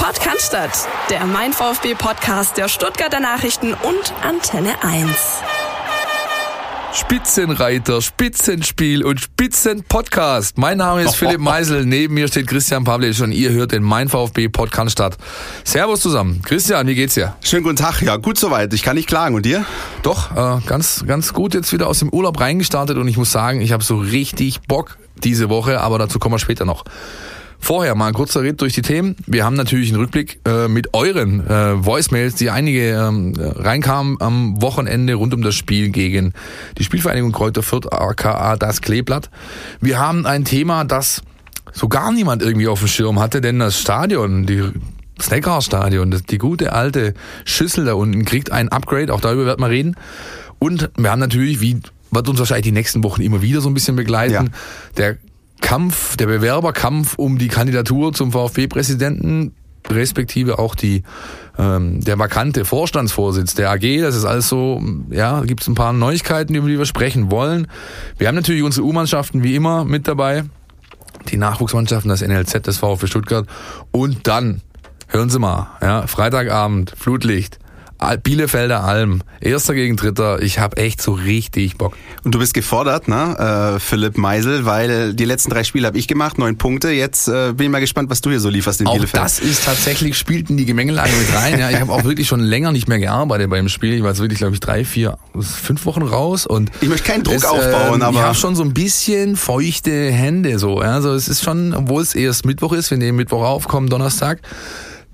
Podcast, der Mein VfB Podcast der Stuttgarter Nachrichten und Antenne 1. Spitzenreiter, Spitzenspiel und Spitzenpodcast. Mein Name ist Philipp Meisel, neben mir steht Christian Pavlic und ihr hört den Mein VfB Podcast statt. Servus zusammen. Christian, wie geht's dir? Schönen guten Tag. Ja, gut soweit. Ich kann nicht klagen. Und dir? Doch, äh, ganz, ganz gut jetzt wieder aus dem Urlaub reingestartet und ich muss sagen, ich habe so richtig Bock diese Woche, aber dazu kommen wir später noch. Vorher mal ein kurzer Ritt durch die Themen. Wir haben natürlich einen Rückblick äh, mit euren äh, Voicemails, die einige ähm, reinkamen am Wochenende rund um das Spiel gegen die Spielvereinigung Kräuter Fürth, aka das Kleeblatt. Wir haben ein Thema, das so gar niemand irgendwie auf dem Schirm hatte, denn das Stadion, die Snackhouse-Stadion, die gute alte Schüssel da unten kriegt ein Upgrade, auch darüber werden wir reden. Und wir haben natürlich, wie wird uns wahrscheinlich die nächsten Wochen immer wieder so ein bisschen begleiten, ja. der Kampf, der Bewerberkampf um die Kandidatur zum VfB-Präsidenten, respektive auch die ähm, der vakante Vorstandsvorsitz der AG. Das ist alles so, ja, gibt es ein paar Neuigkeiten, über die wir sprechen wollen. Wir haben natürlich unsere U-Mannschaften wie immer mit dabei, die Nachwuchsmannschaften, das NLZ, das VfB Stuttgart und dann hören Sie mal, ja, Freitagabend, Flutlicht. Bielefelder Alm, erster gegen dritter. Ich habe echt so richtig Bock. Und du bist gefordert, ne, äh, Philipp Meisel, weil die letzten drei Spiele habe ich gemacht, neun Punkte. Jetzt äh, bin ich mal gespannt, was du hier so lieferst in auch Bielefeld. Das ist tatsächlich spielt in die Gemengelage mit rein. Ja, ich habe auch wirklich schon länger nicht mehr gearbeitet beim Spiel. Ich war jetzt wirklich, glaube ich, drei, vier, fünf Wochen raus und ich möchte keinen Druck es, aufbauen, äh, aber ich habe schon so ein bisschen feuchte Hände so. Ja, also es ist schon, obwohl es erst Mittwoch ist, wir nehmen Mittwoch auf, kommen Donnerstag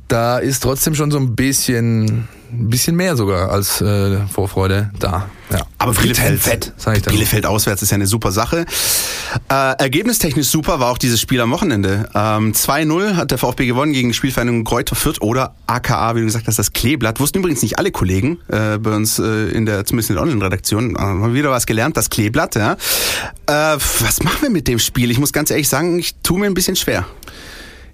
da ist trotzdem schon so ein bisschen, ein bisschen mehr sogar als äh, Vorfreude da. Ja. Aber Bielefeld, fett, sag ich dann. Bielefeld auswärts ist ja eine super Sache. Äh, ergebnistechnisch super war auch dieses Spiel am Wochenende. Ähm, 2-0 hat der VfB gewonnen gegen Spielvereinigung Kräuter Fürth oder AKA, wie du gesagt hast, das Kleeblatt. Wussten übrigens nicht alle Kollegen äh, bei uns äh, in der, zumindest in der Online-Redaktion. Äh, haben wieder was gelernt, das Kleeblatt, ja. Äh, was machen wir mit dem Spiel? Ich muss ganz ehrlich sagen, ich tue mir ein bisschen schwer.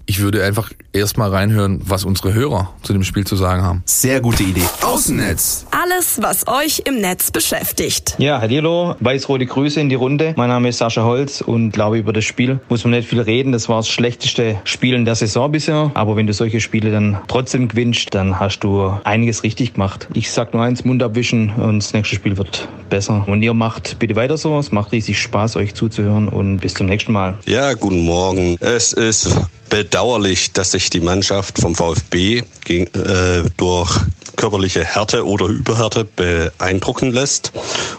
Ich würde einfach erstmal reinhören, was unsere Hörer zu dem Spiel zu sagen haben. Sehr gute Idee. Außennetz. Alles, was euch im Netz beschäftigt. Ja, hallo, weiß-rote Grüße in die Runde. Mein Name ist Sascha Holz und glaube über das Spiel muss man nicht viel reden. Das war das schlechteste Spiel in der Saison bisher. Aber wenn du solche Spiele dann trotzdem gewinnst, dann hast du einiges richtig gemacht. Ich sag nur eins, Mund abwischen und das nächste Spiel wird besser. Und ihr macht bitte weiter so. Es macht riesig Spaß, euch zuzuhören und bis zum nächsten Mal. Ja, guten Morgen. Es ist bedauerlich, dass sich die Mannschaft vom VfB gegen, äh, durch körperliche Härte oder Überhärte beeindrucken lässt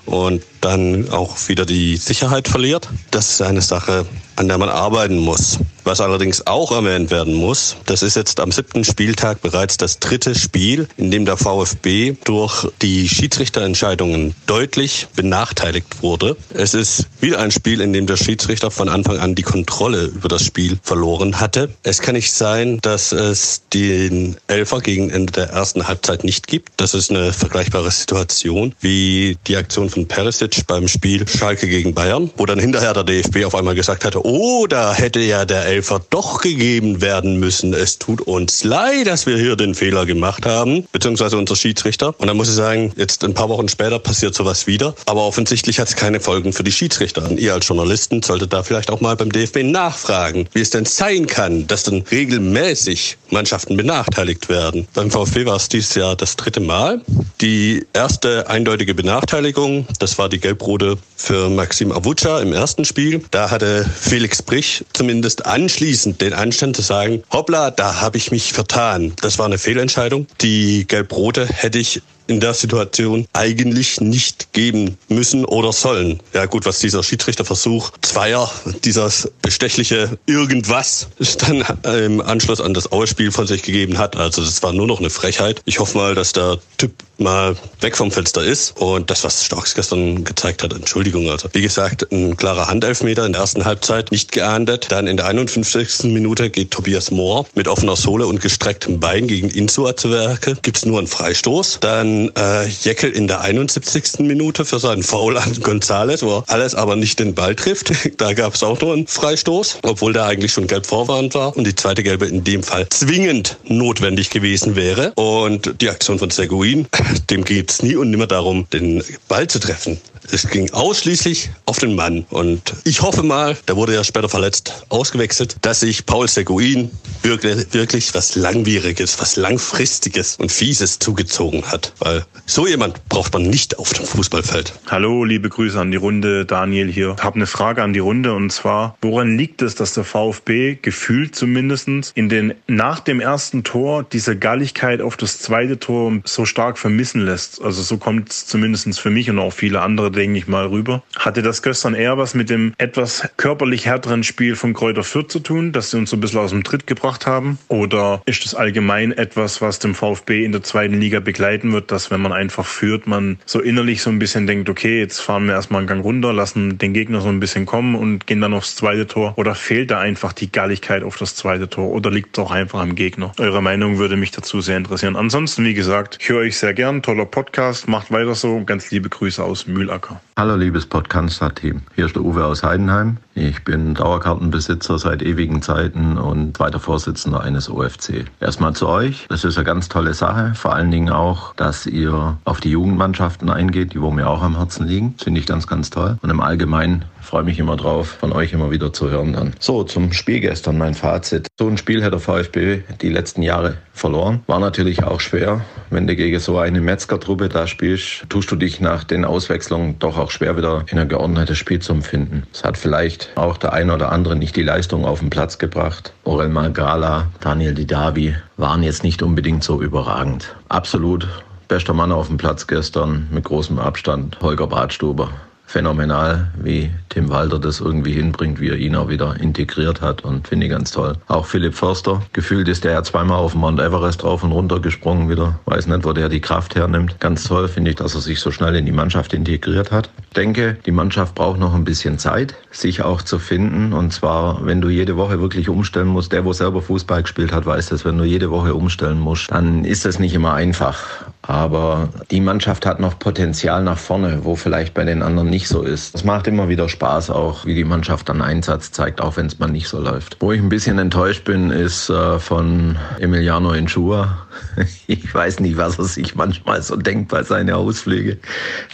und dann auch wieder die Sicherheit verliert. Das ist eine Sache, an der man arbeiten muss. Was allerdings auch erwähnt werden muss, das ist jetzt am siebten Spieltag bereits das dritte Spiel, in dem der VfB durch die Schiedsrichterentscheidungen deutlich benachteiligt wurde. Es ist wieder ein Spiel, in dem der Schiedsrichter von Anfang an die Kontrolle über das Spiel verloren hatte. Es kann nicht sein, dass es den Elfer gegen Ende der ersten Halbzeit nicht gibt. Das ist eine vergleichbare Situation wie die Aktion von Perisic beim Spiel Schalke gegen Bayern, wo dann hinterher der DFB auf einmal gesagt hatte, da hätte ja der Elfer doch gegeben werden müssen. Es tut uns leid, dass wir hier den Fehler gemacht haben, beziehungsweise unser Schiedsrichter. Und dann muss ich sagen, jetzt ein paar Wochen später passiert sowas wieder. Aber offensichtlich hat es keine Folgen für die Schiedsrichter. Und ihr als Journalisten solltet da vielleicht auch mal beim DFB nachfragen, wie es denn sein kann, dass dann regelmäßig Mannschaften benachteiligt werden. Beim VfB war es dieses Jahr das dritte Mal. Die erste eindeutige Benachteiligung, das war die gelb-rote für Maxim Avuca im ersten Spiel. Da hatte Felix Brich zumindest an anschließend den Anstand zu sagen, hoppla, da habe ich mich vertan. Das war eine Fehlentscheidung. Die Gelb-Rote hätte ich in der Situation eigentlich nicht geben müssen oder sollen. Ja gut, was dieser Schiedsrichterversuch Zweier, dieses bestechliche Irgendwas, dann im Anschluss an das Ausspiel von sich gegeben hat. Also das war nur noch eine Frechheit. Ich hoffe mal, dass der Typ mal weg vom Fenster ist und das, was Starks gestern gezeigt hat, Entschuldigung. Also wie gesagt, ein klarer Handelfmeter in der ersten Halbzeit, nicht geahndet. Dann in der 51. Minute geht Tobias Mohr mit offener Sohle und gestrecktem Bein gegen Insua zu Werke. Gibt es nur einen Freistoß. Dann äh, Jeckel in der 71. Minute für seinen Foul an Gonzales, wo er alles aber nicht den Ball trifft. Da gab es auch nur einen Freistoß, obwohl der eigentlich schon gelb vorwarnt war und die zweite gelbe in dem Fall zwingend notwendig gewesen wäre. Und die Aktion von Seguin, dem geht es nie und nimmer darum, den Ball zu treffen. Es ging ausschließlich auf den Mann. Und ich hoffe mal, der wurde ja später verletzt, ausgewechselt, dass sich Paul Seguin wirklich, wirklich was Langwieriges, was Langfristiges und Fieses zugezogen hat. Weil so jemand braucht man nicht auf dem Fußballfeld. Hallo, liebe Grüße an die Runde. Daniel hier. Ich habe eine Frage an die Runde und zwar, woran liegt es, dass der VfB gefühlt zumindest in den nach dem ersten Tor diese Galligkeit auf das zweite Tor so stark vermissen lässt? Also so kommt es zumindest für mich und auch viele andere, denke ich mal, rüber. Hatte das gestern eher was mit dem etwas körperlich härteren Spiel von Kräuter Fürth zu tun, dass sie uns so ein bisschen aus dem Tritt gebracht haben? Oder ist das allgemein etwas, was dem VfB in der zweiten Liga begleiten wird, dass wenn man einfach führt, man so innerlich so ein bisschen denkt, okay, jetzt fahren wir erstmal einen Gang runter, lassen den Gegner so ein bisschen kommen und gehen dann aufs zweite Tor? Oder fehlt da einfach die Galligkeit auf das zweite Tor? Oder liegt es auch einfach am Gegner? Eure Meinung würde mich dazu sehr interessieren. Ansonsten, wie gesagt, ich höre euch sehr gern. Toller Podcast. Macht weiter so. Ganz liebe Grüße aus Mühlacker. Hallo, liebes Podcast-Team. Hier ist der Uwe aus Heidenheim. Ich bin Dauerkartenbesitzer seit ewigen Zeiten und zweiter Vorsitzender eines OFC. Erstmal zu euch. Das ist eine ganz tolle Sache. Vor allen Dingen auch, dass ihr auf die Jugendmannschaften eingeht, die wo mir auch am Herzen liegen. Finde ich ganz, ganz toll. Und im Allgemeinen freue mich immer drauf, von euch immer wieder zu hören dann. So, zum Spiel gestern mein Fazit. So ein Spiel hat der VfB die letzten Jahre verloren. War natürlich auch schwer. Wenn du gegen so eine Metzger-Truppe da spielst, tust du dich nach den Auswechslungen doch auch schwer wieder in ein geordnetes Spiel zu empfinden. Es hat vielleicht auch der eine oder andere nicht die Leistung auf den Platz gebracht. Orel Magala, Daniel Didavi waren jetzt nicht unbedingt so überragend. Absolut bester Mann auf dem Platz gestern mit großem Abstand, Holger Bratstuber phänomenal, wie Tim Walter das irgendwie hinbringt, wie er ihn auch wieder integriert hat und finde ich ganz toll. Auch Philipp Förster, gefühlt ist der ja zweimal auf Mount Everest drauf und runter gesprungen wieder. Weiß nicht, wo der die Kraft hernimmt. Ganz toll finde ich, dass er sich so schnell in die Mannschaft integriert hat. Ich denke, die Mannschaft braucht noch ein bisschen Zeit, sich auch zu finden. Und zwar, wenn du jede Woche wirklich umstellen musst, der, wo selber Fußball gespielt hat, weiß das, wenn du jede Woche umstellen musst, dann ist das nicht immer einfach. Aber die Mannschaft hat noch Potenzial nach vorne, wo vielleicht bei den anderen nicht so ist. Es macht immer wieder Spaß auch, wie die Mannschaft dann Einsatz zeigt, auch wenn es mal nicht so läuft. Wo ich ein bisschen enttäuscht bin, ist äh, von Emiliano Inchua. Ich weiß nicht, was er sich manchmal so denkt bei seinen Ausflügen.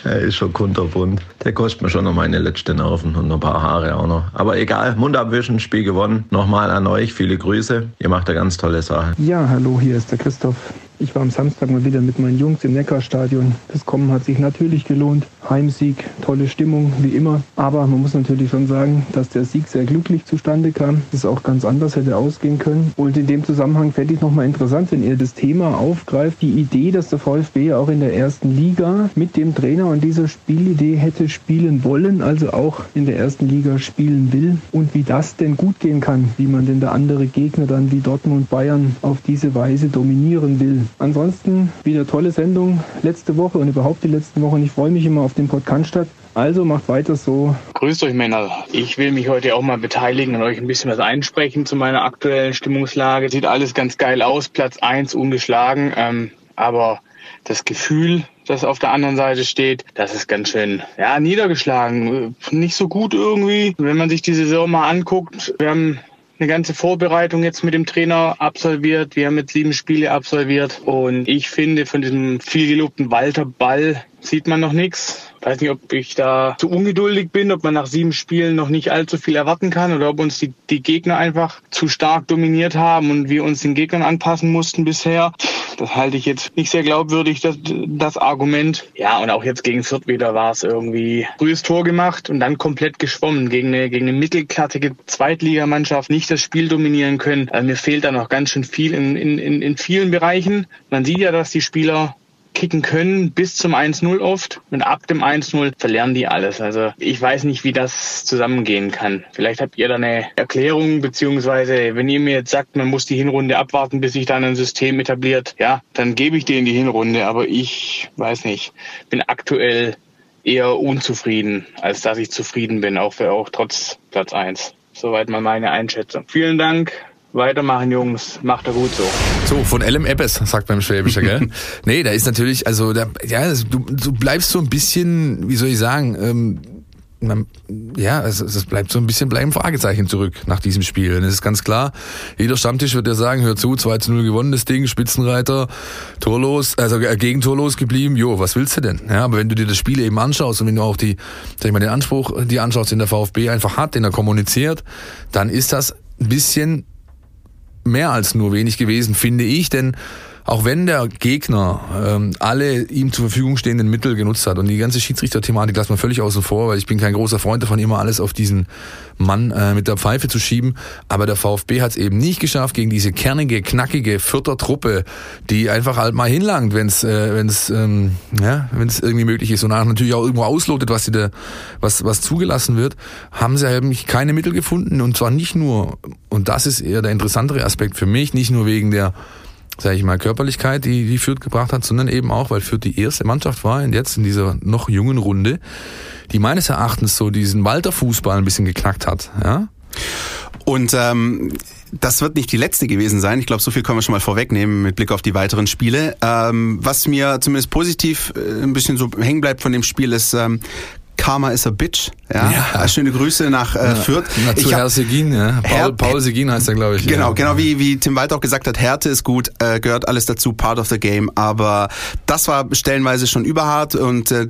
Er ist schon kunterbunt. Der kostet mir schon noch meine letzten Nerven und ein paar Haare auch noch. Aber egal, Mund abwischen, Spiel gewonnen. Nochmal an euch, viele Grüße. Ihr macht eine ganz tolle Sache. Ja, hallo, hier ist der Christoph. Ich war am Samstag mal wieder mit meinen Jungs im Neckarstadion. Das Kommen hat sich natürlich gelohnt. Heimsieg, tolle Stimmung, wie immer. Aber man muss natürlich schon sagen, dass der Sieg sehr glücklich zustande kam. Das auch ganz anders hätte ausgehen können. Und in dem Zusammenhang fände ich nochmal interessant, wenn ihr das Thema aufgreift. Die Idee, dass der VfB auch in der ersten Liga mit dem Trainer und dieser Spielidee hätte spielen wollen, also auch in der ersten Liga spielen will. Und wie das denn gut gehen kann, wie man denn der andere Gegner dann wie Dortmund Bayern auf diese Weise dominieren will. Ansonsten wieder tolle Sendung letzte Woche und überhaupt die letzten Wochen. Ich freue mich immer auf den Podcast. Also macht weiter so. Grüßt euch Männer. Ich will mich heute auch mal beteiligen und euch ein bisschen was einsprechen zu meiner aktuellen Stimmungslage. Sieht alles ganz geil aus. Platz eins ungeschlagen. Ähm, aber das Gefühl, das auf der anderen Seite steht, das ist ganz schön, ja, niedergeschlagen. Nicht so gut irgendwie. Wenn man sich die Saison mal anguckt, wir haben eine ganze Vorbereitung jetzt mit dem Trainer absolviert. Wir haben jetzt sieben Spiele absolviert und ich finde, von diesem viel gelobten Walter Ball sieht man noch nichts. Weiß nicht, ob ich da zu ungeduldig bin, ob man nach sieben Spielen noch nicht allzu viel erwarten kann oder ob uns die, die Gegner einfach zu stark dominiert haben und wir uns den Gegnern anpassen mussten bisher. Das halte ich jetzt nicht sehr glaubwürdig, das, das Argument. Ja, und auch jetzt gegen Fürth wieder war es irgendwie frühes Tor gemacht und dann komplett geschwommen gegen eine, gegen eine mittelklattige Zweitligamannschaft, nicht das Spiel dominieren können. Also mir fehlt da noch ganz schön viel in, in, in, in vielen Bereichen. Man sieht ja, dass die Spieler kicken können bis zum 1-0 oft und ab dem 1-0 verlernen die alles. Also ich weiß nicht, wie das zusammengehen kann. Vielleicht habt ihr da eine Erklärung, beziehungsweise wenn ihr mir jetzt sagt, man muss die Hinrunde abwarten, bis sich dann ein System etabliert, ja, dann gebe ich in die Hinrunde, aber ich weiß nicht, bin aktuell eher unzufrieden, als dass ich zufrieden bin, auch für auch trotz Platz 1. Soweit mal meine Einschätzung. Vielen Dank. Weitermachen, Jungs. Macht er gut so. So, von LM Eppes, sagt man im Schwäbischer, gell? nee, da ist natürlich, also, da, ja, du, du bleibst so ein bisschen, wie soll ich sagen, ähm, man, ja, es, es bleibt so ein bisschen bleiben Fragezeichen zurück nach diesem Spiel. Und es ist ganz klar, jeder Stammtisch wird ja sagen, hör zu, 2 zu 0 gewonnen, das Ding, Spitzenreiter, torlos, also äh, gegen torlos geblieben, jo, was willst du denn? Ja, aber wenn du dir das Spiel eben anschaust und wenn du auch die, sag ich mal, den Anspruch, die anschaust, den der VfB einfach hat, den er kommuniziert, dann ist das ein bisschen mehr als nur wenig gewesen, finde ich, denn auch wenn der Gegner ähm, alle ihm zur Verfügung stehenden Mittel genutzt hat und die ganze Schiedsrichter-Thematik lassen wir völlig außen vor, weil ich bin kein großer Freund davon, immer alles auf diesen Mann äh, mit der Pfeife zu schieben. Aber der VfB hat es eben nicht geschafft gegen diese kernige, knackige Vierter die einfach halt mal hinlangt, wenn es äh, wenn's, ähm, ja, wenn's irgendwie möglich ist und auch natürlich auch irgendwo auslotet, was, sie da, was, was zugelassen wird, haben sie eben keine Mittel gefunden und zwar nicht nur, und das ist eher der interessantere Aspekt für mich, nicht nur wegen der sage ich mal, Körperlichkeit, die, die Fürth gebracht hat, sondern eben auch, weil Fürth die erste Mannschaft war und jetzt in dieser noch jungen Runde, die meines Erachtens so diesen Walter-Fußball ein bisschen geknackt hat. Ja? Und ähm, das wird nicht die letzte gewesen sein. Ich glaube, so viel können wir schon mal vorwegnehmen mit Blick auf die weiteren Spiele. Ähm, was mir zumindest positiv äh, ein bisschen so hängen bleibt von dem Spiel ist, ähm, Karma is a Bitch. Ja, ja. schöne Grüße nach äh, Fürth. Na, zu Herr Segin, ja. Paul, Paul Segin heißt er, glaube ich. Genau, ja. genau wie, wie Tim Walter auch gesagt hat, Härte ist gut, äh, gehört alles dazu, part of the game. Aber das war stellenweise schon überhart und äh,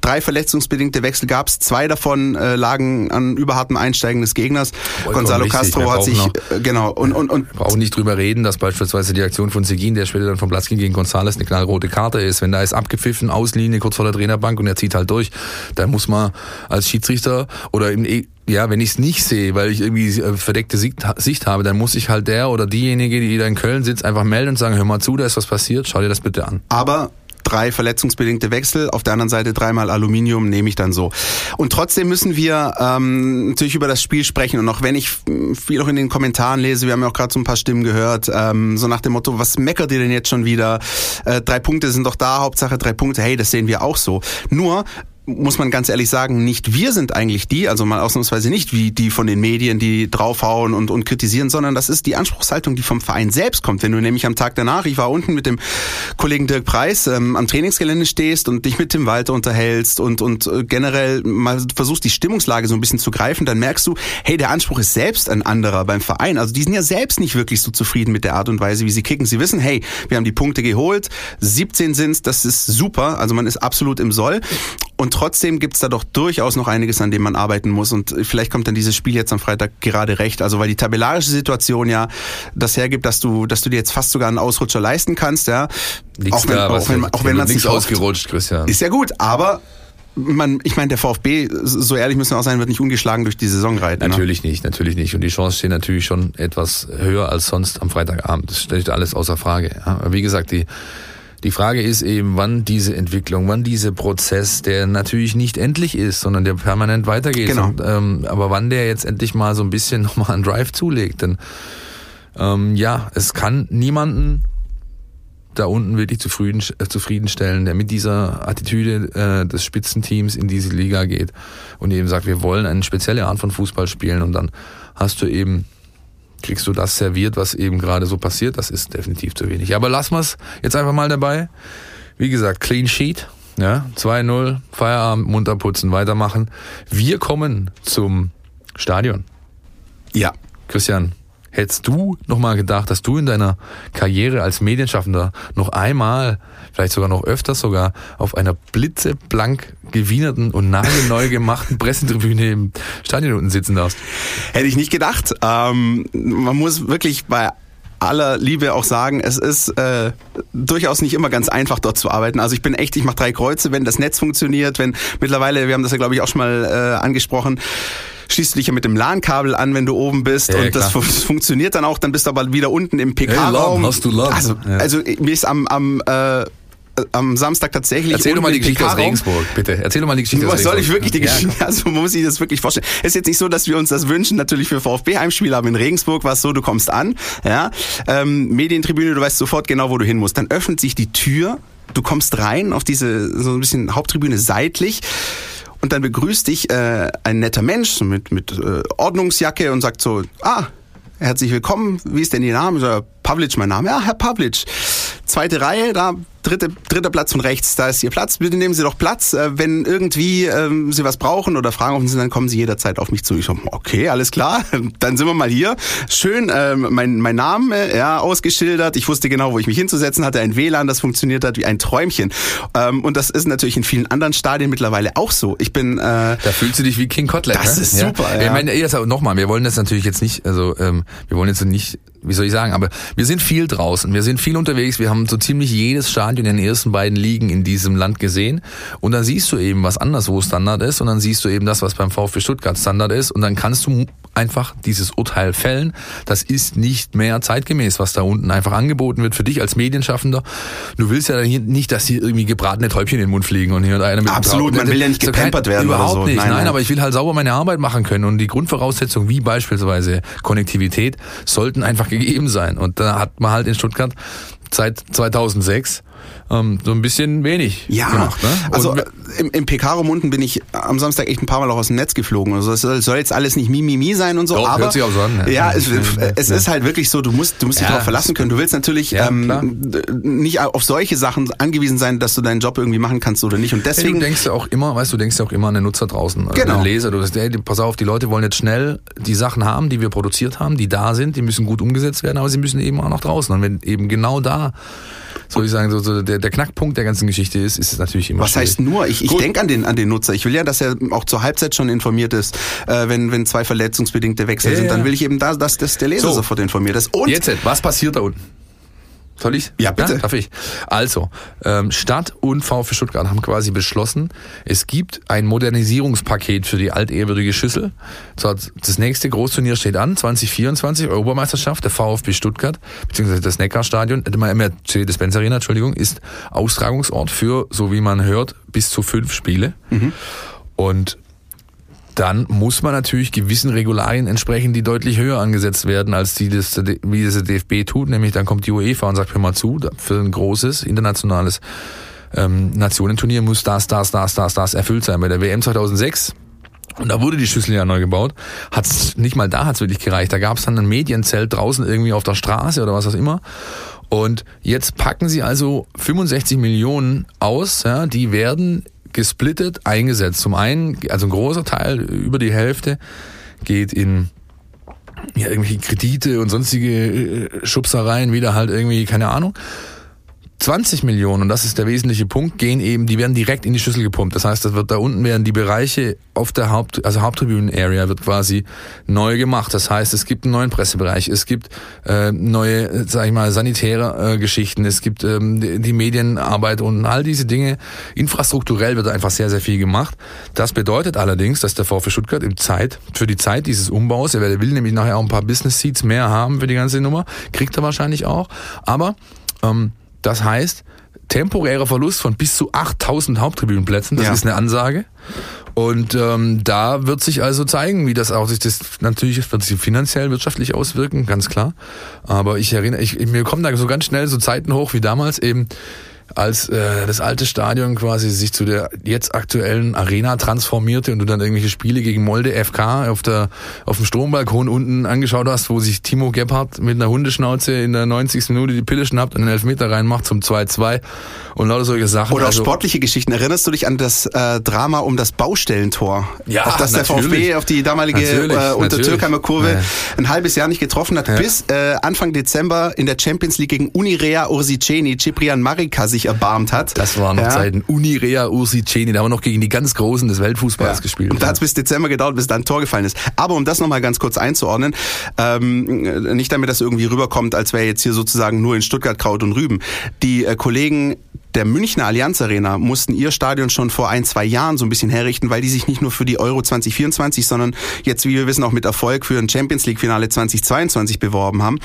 drei verletzungsbedingte Wechsel gab es. Zwei davon äh, lagen an überhartem Einsteigen des Gegners. Vollkommen Gonzalo richtig. Castro hat sich brauchen äh, genau und und und brauchen nicht drüber reden, dass beispielsweise die Aktion von Segin, der später dann vom Platz ging gegen Gonzales, eine knallrote Karte ist. Wenn da ist abgepfiffen, Auslinie kurz vor der Trainerbank und er zieht halt durch, dann muss man als Schiedsrichter oder im E- ja, wenn ich es nicht sehe, weil ich irgendwie äh, verdeckte Sicht, Sicht habe, dann muss ich halt der oder diejenige, die da in Köln sitzt, einfach melden und sagen, hör mal zu, da ist was passiert, schau dir das bitte an. aber drei verletzungsbedingte Wechsel, auf der anderen Seite dreimal Aluminium nehme ich dann so. Und trotzdem müssen wir ähm, natürlich über das Spiel sprechen und auch wenn ich viel auch in den Kommentaren lese, wir haben ja auch gerade so ein paar Stimmen gehört, ähm, so nach dem Motto, was meckert ihr denn jetzt schon wieder? Äh, drei Punkte sind doch da, Hauptsache drei Punkte, hey, das sehen wir auch so. Nur muss man ganz ehrlich sagen, nicht wir sind eigentlich die, also mal ausnahmsweise nicht wie die von den Medien, die draufhauen und, und kritisieren, sondern das ist die Anspruchshaltung, die vom Verein selbst kommt. Wenn du nämlich am Tag danach, ich war unten mit dem Kollegen Dirk Preis, ähm, am Trainingsgelände stehst und dich mit Tim Walter unterhältst und, und äh, generell mal versuchst, die Stimmungslage so ein bisschen zu greifen, dann merkst du, hey, der Anspruch ist selbst ein anderer beim Verein. Also die sind ja selbst nicht wirklich so zufrieden mit der Art und Weise, wie sie kicken. Sie wissen, hey, wir haben die Punkte geholt, 17 sind's, das ist super, also man ist absolut im Soll. Und trotzdem gibt's da doch durchaus noch einiges, an dem man arbeiten muss. Und vielleicht kommt dann dieses Spiel jetzt am Freitag gerade recht. Also weil die tabellarische Situation ja das hergibt, dass du, dass du dir jetzt fast sogar einen Ausrutscher leisten kannst, ja. Nichts auch wenn, da, auch wenn, auch wenn man nicht ausgerutscht, Christian. Ist ja gut, aber man, ich meine, der VfB, so ehrlich müssen wir auch sein, wird nicht ungeschlagen durch die Saison reiten. Ne? Natürlich nicht, natürlich nicht. Und die Chancen stehen natürlich schon etwas höher als sonst am Freitagabend. Das stellt alles außer Frage. Ja. Aber wie gesagt, die, die Frage ist eben, wann diese Entwicklung, wann dieser Prozess, der natürlich nicht endlich ist, sondern der permanent weitergeht. Genau. Und, ähm, aber wann der jetzt endlich mal so ein bisschen nochmal einen Drive zulegt. Denn ähm, ja, es kann niemanden da unten wirklich zufrieden, äh, zufriedenstellen, der mit dieser Attitüde äh, des Spitzenteams in diese Liga geht und eben sagt, wir wollen eine spezielle Art von Fußball spielen und dann hast du eben, kriegst du das serviert, was eben gerade so passiert, das ist definitiv zu wenig. Aber lassen wir es jetzt einfach mal dabei. Wie gesagt, Clean Sheet, ja, 2-0, Feierabend, munter putzen, weitermachen. Wir kommen zum Stadion. Ja. Christian, hättest du noch mal gedacht, dass du in deiner Karriere als Medienschaffender noch einmal, vielleicht sogar noch öfters sogar, auf einer blitzeblank gewienerten und nagelneu gemachten Pressetribüne im Stadion unten sitzen darfst? Hätte ich nicht gedacht. Ähm, man muss wirklich bei aller Liebe auch sagen, es ist äh, durchaus nicht immer ganz einfach dort zu arbeiten. Also ich bin echt, ich mache drei Kreuze, wenn das Netz funktioniert, wenn mittlerweile, wir haben das ja glaube ich auch schon mal äh, angesprochen, schließt du dich ja mit dem LAN-Kabel an, wenn du oben bist Ja, und das fu- funktioniert dann auch, dann bist du aber wieder unten im Hey, PK-Raum. LAN, hast du LAN? Also, Ja. also mir ist am, am äh, am Samstag tatsächlich. Erzähl doch mal die Geschichte aus. Regensburg, bitte. Erzähl doch mal die Geschichte aus Was soll ich Regensburg. wirklich die Ja, Geschichte? Also man muss sich das wirklich vorstellen. Es ist jetzt nicht so, dass wir uns das wünschen, natürlich für VfB-Heimspiele, aber in Regensburg war es so, du kommst an, ja, ähm, Medientribüne, du weißt sofort genau, wo du hin musst. Dann öffnet sich die Tür, du kommst rein auf diese so ein bisschen Haupttribüne seitlich. Und dann begrüßt dich äh, ein netter Mensch mit, mit äh, Ordnungsjacke und sagt so, ah, herzlich willkommen, wie ist denn Ihr Name? So, Pavlic mein Name. Ja, Herr Pavlic. Zweite Reihe, da dritte, dritter Platz von rechts, da ist Ihr Platz, bitte nehmen Sie doch Platz. Äh, wenn irgendwie ähm, Sie was brauchen oder Fragen offen sind, dann kommen Sie jederzeit auf mich zu. Ich so, okay, alles klar, dann sind wir mal hier. Schön, ähm, mein, mein Name ja, ausgeschildert. Ich wusste genau, wo ich mich hinzusetzen hatte. Ein WLAN, das funktioniert hat wie ein Träumchen. Ähm, und das ist natürlich in vielen anderen Stadien mittlerweile auch so. Ich bin... Äh, da fühlst du dich wie King Kotlet. Das ne? ist super, ja. Ich meine, nochmal, wir wollen das natürlich jetzt nicht, also ähm, wir wollen jetzt nicht wie soll ich sagen, aber wir sind viel draußen, wir sind viel unterwegs, wir haben so ziemlich jedes Stadion in den ersten beiden Ligen in diesem Land gesehen und dann siehst du eben, was anderswo Standard ist und dann siehst du eben das, was beim VfB Stuttgart Standard ist und dann kannst du einfach dieses Urteil fällen. Das ist nicht mehr zeitgemäß, was da unten einfach angeboten wird für dich als Medienschaffender. Du willst ja nicht, dass hier irgendwie gebratene Täubchen in den Mund fliegen und hier und einer mit Absolut, man will ja nicht gepampert werden Überhaupt oder so. nicht, Nein, nein, nein. aber ich will halt sauber meine Arbeit machen können und die Grundvoraussetzungen wie beispielsweise Konnektivität sollten einfach gegeben sein. Und da hat man halt in Stuttgart seit 2006 ähm, so ein bisschen wenig Ja, gemacht. Ne? also Und- im, im PK-Raum unten bin ich am Samstag echt ein paar Mal auch aus dem Netz geflogen. Also es soll, jetzt alles nicht Mimimi sein und so, Doch, aber hört sich auch so an, ja. ja, es, es Ja. ist halt wirklich so, du musst, du musst dich darauf verlassen können. Du willst natürlich ähm, nicht auf solche Sachen angewiesen sein, dass du deinen Job irgendwie machen kannst oder nicht. Und Hey, deswegen du denkst ja auch immer, weißt du, denkst ja auch immer an den Nutzer draußen, also Genau. den Leser. Du sagst, hey, pass auf, die Leute wollen jetzt schnell die Sachen haben, die wir produziert haben, die da sind, die müssen gut umgesetzt werden, aber sie müssen eben auch noch draußen. Und wenn eben genau da, soll ich sagen, so, so der, der Knackpunkt der ganzen Geschichte ist, ist es natürlich immer Was schwierig. heißt nur? Ich, ich denke an den, an den Nutzer. Ich will ja, dass er auch zur Halbzeit schon informiert ist, äh, wenn, wenn zwei verletzungsbedingte Wechsel Ja, sind. Dann will ich eben da, dass, dass der Leser So. sofort informiert ist. Und Jetzt, was passiert da unten? Soll ich? Ja, bitte. darf ich? Also, ähm, Stadt und VfB Stuttgart haben quasi beschlossen, es gibt ein Modernisierungspaket für die altehrwürdige Schüssel. Das nächste Großturnier steht an, 2024, Europameisterschaft, der VfB Stuttgart, beziehungsweise das Neckarstadion, äh, Mercedes-Benz Arena, Entschuldigung, ist Austragungsort für, so wie man hört, bis zu fünf Spiele. Und dann muss man natürlich gewissen Regularien entsprechen, die deutlich höher angesetzt werden, als die, das, wie das der DFB tut. Nämlich dann kommt die UEFA und sagt, hör mal zu, für ein großes internationales ähm, Nationenturnier muss das, das, das, das, das erfüllt sein. Bei der WM 2006 und da wurde die Schüssel ja neu gebaut. Hat's nicht mal da hat's wirklich gereicht. Da gab's dann ein Medienzelt draußen irgendwie auf der Straße oder was auch immer. Und jetzt packen sie also 65 Millionen aus. Ja, die werden gesplittet eingesetzt. Zum einen, also ein großer Teil, über die Hälfte, geht in ja, irgendwelche Kredite und sonstige äh, Schubsereien, wieder halt irgendwie, keine Ahnung. 20 Millionen, und das ist der wesentliche Punkt, gehen eben, die werden direkt in die Schüssel gepumpt. Das heißt, das wird da unten werden die Bereiche auf der Haupt, also Haupttribünen-Area wird quasi neu gemacht. Das heißt, es gibt einen neuen Pressebereich, es gibt äh, neue, sag ich mal, sanitäre äh, Geschichten, es gibt ähm, die, die Medienarbeit und all diese Dinge. Infrastrukturell wird einfach sehr, sehr viel gemacht. Das bedeutet allerdings, dass der VfB Stuttgart im Zeit, für die Zeit dieses Umbaus, er will nämlich nachher auch ein paar Business Seats mehr haben für die ganze Nummer, kriegt er wahrscheinlich auch, aber ähm, das heißt, temporärer Verlust von bis zu 8000 Haupttribünenplätzen, das Ja. ist eine Ansage. Und ähm, da wird sich also zeigen, wie das auch sich das natürlich wird sich finanziell wirtschaftlich auswirken, ganz klar. Aber ich erinnere, ich, mir kommen da so ganz schnell so Zeiten hoch wie damals eben als äh, das alte Stadion quasi sich zu der jetzt aktuellen Arena transformierte und du dann irgendwelche Spiele gegen Molde FK auf der auf dem Strombalkon unten angeschaut hast, wo sich Timo Gebhardt mit einer Hundeschnauze in der 90. Minute die Pille schnappt und einen Elfmeter reinmacht zum 2-2 und lauter solche Sachen. Oder auch Also- sportliche Geschichten. Erinnerst du dich an das äh, Drama um das Baustellentor? Ja, auf das der natürlich. VfB auf die damalige Natürlich, äh, Untertürkheimer. Kurve Ja. ein halbes Jahr nicht getroffen hat, bis äh, Anfang Dezember in der Champions League gegen Unirea Ursiceni Ciprian Marika sich erbarmt hat. Das waren noch Ja. Zeiten Unirea Ursiceni, da haben wir noch gegen die ganz Großen des Weltfußballs Ja. gespielt. Und da hat es bis Dezember gedauert, bis da ein Tor gefallen ist. Aber um das nochmal ganz kurz einzuordnen, ähm, nicht damit das irgendwie rüberkommt, als wäre jetzt hier sozusagen nur in Stuttgart Kraut und Rüben. Die äh, Kollegen der Münchner Allianz Arena mussten ihr Stadion schon vor ein, zwei Jahren so ein bisschen herrichten, weil die sich nicht nur für die Euro 2024, sondern jetzt, wie wir wissen, auch mit Erfolg für ein Champions League Finale 2022 beworben haben.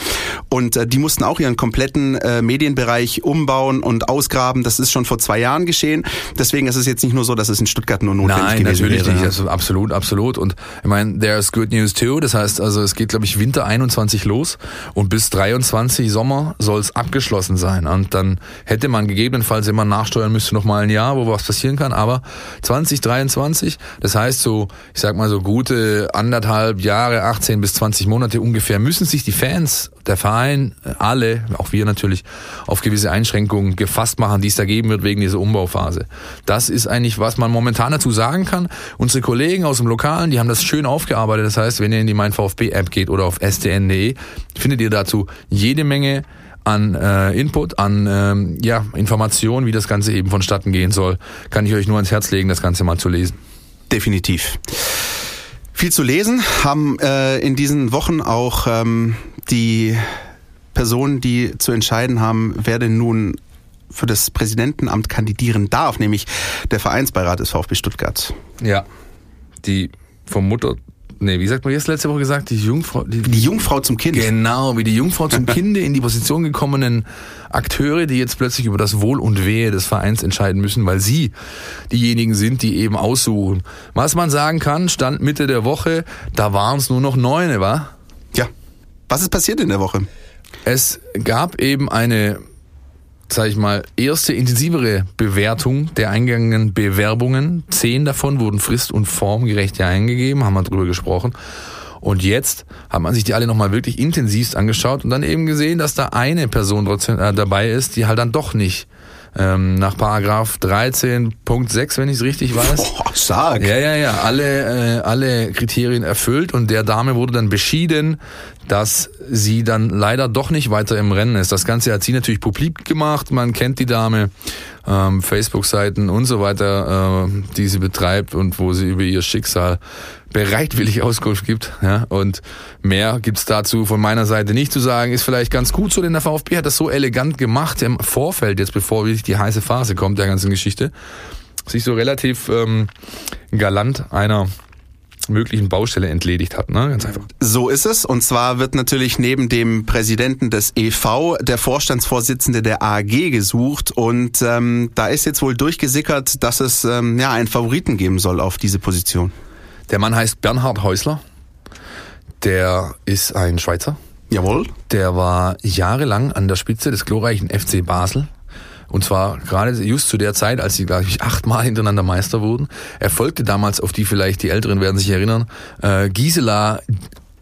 Und äh, die mussten auch ihren kompletten äh, Medienbereich umbauen und ausgraben. Das ist schon vor zwei Jahren geschehen. Deswegen ist es jetzt nicht nur so, dass es in Stuttgart nur notwendig Nein, gewesen natürlich wäre. nicht. Also absolut, absolut. Und ich meine, there's good news too. Das heißt, also es geht, glaube ich, Winter 21 los und bis 23 Sommer soll es abgeschlossen sein. Und dann hätte man gegebenenfalls falls jemand nachsteuern müsste, noch mal ein Jahr, wo was passieren kann. Aber 2023, das heißt so, ich sag mal so gute anderthalb Jahre, 18 bis 20 Monate ungefähr, müssen sich die Fans, der Verein, alle, auch wir natürlich, auf gewisse Einschränkungen gefasst machen, die es da geben wird wegen dieser Umbauphase. Das ist eigentlich, was man momentan dazu sagen kann. Unsere Kollegen aus dem Lokalen, die haben das schön aufgearbeitet. Das heißt, wenn ihr in die Mein VfB App geht oder auf stn.de, findet ihr dazu jede Menge an äh, Input, an ähm, ja, Informationen, wie das Ganze eben vonstatten gehen soll, kann ich euch nur ans Herz legen, das Ganze mal zu lesen. Definitiv. Viel zu lesen haben äh, in diesen Wochen auch ähm, die Personen, die zu entscheiden haben, wer denn nun für das Präsidentenamt kandidieren darf, nämlich der Vereinsbeirat des VfB Stuttgart. Ja, die vom Mutter nee, wie sagt man jetzt letzte Woche gesagt, die Jungfrau, die, die Jungfrau zum Kind. Genau, wie die Jungfrau zum Kinde in die Position gekommenen Akteure, die jetzt plötzlich über das Wohl und Wehe des Vereins entscheiden müssen, weil sie diejenigen sind, die eben aussuchen. Was man sagen kann, stand Mitte der Woche, da waren es nur noch neune, wa? Ja. Was ist passiert in der Woche? Es gab eben eine sage ich mal, erste intensivere Bewertung der eingegangenen Bewerbungen. Zehn davon wurden frist- und formgerecht eingegeben, haben wir drüber gesprochen. Und jetzt hat man sich die alle nochmal wirklich intensivst angeschaut und dann eben gesehen, dass da eine Person trotzdem äh, dabei ist, die halt dann doch nicht ähm, nach Paragraph 13.6, wenn ich es richtig weiß. Boah, stark. Ja, ja, ja, alle, äh, alle Kriterien erfüllt und der Dame wurde dann beschieden, dass sie dann leider doch nicht weiter im Rennen ist. Das Ganze hat sie natürlich publik gemacht, man kennt die Dame, ähm, Facebook-Seiten und so weiter, äh, die sie betreibt und wo sie über ihr Schicksal bereitwillig Auskunft gibt. Ja? Und mehr gibt's dazu von meiner Seite nicht zu sagen. Ist vielleicht ganz gut so, denn der VfB hat das so elegant gemacht im Vorfeld, jetzt bevor wirklich die heiße Phase kommt der ganzen Geschichte, sich so relativ ähm, galant einer möglichen Baustelle entledigt hat, ne? Ganz einfach. So ist es. Und zwar wird natürlich neben dem Präsidenten des EV der Vorstandsvorsitzende der AG gesucht. Und ähm, da ist jetzt wohl durchgesickert, dass es ähm, ja einen Favoriten geben soll auf diese Position. Der Mann heißt Bernhard Häusler. Der ist ein Schweizer. Jawohl. Der war jahrelang an der Spitze des glorreichen FC Basel. Und zwar gerade just zu der Zeit, als sie, glaube ich, achtmal hintereinander Meister wurden. Er folgte damals, auf die vielleicht die Älteren werden sich erinnern, äh, Gisela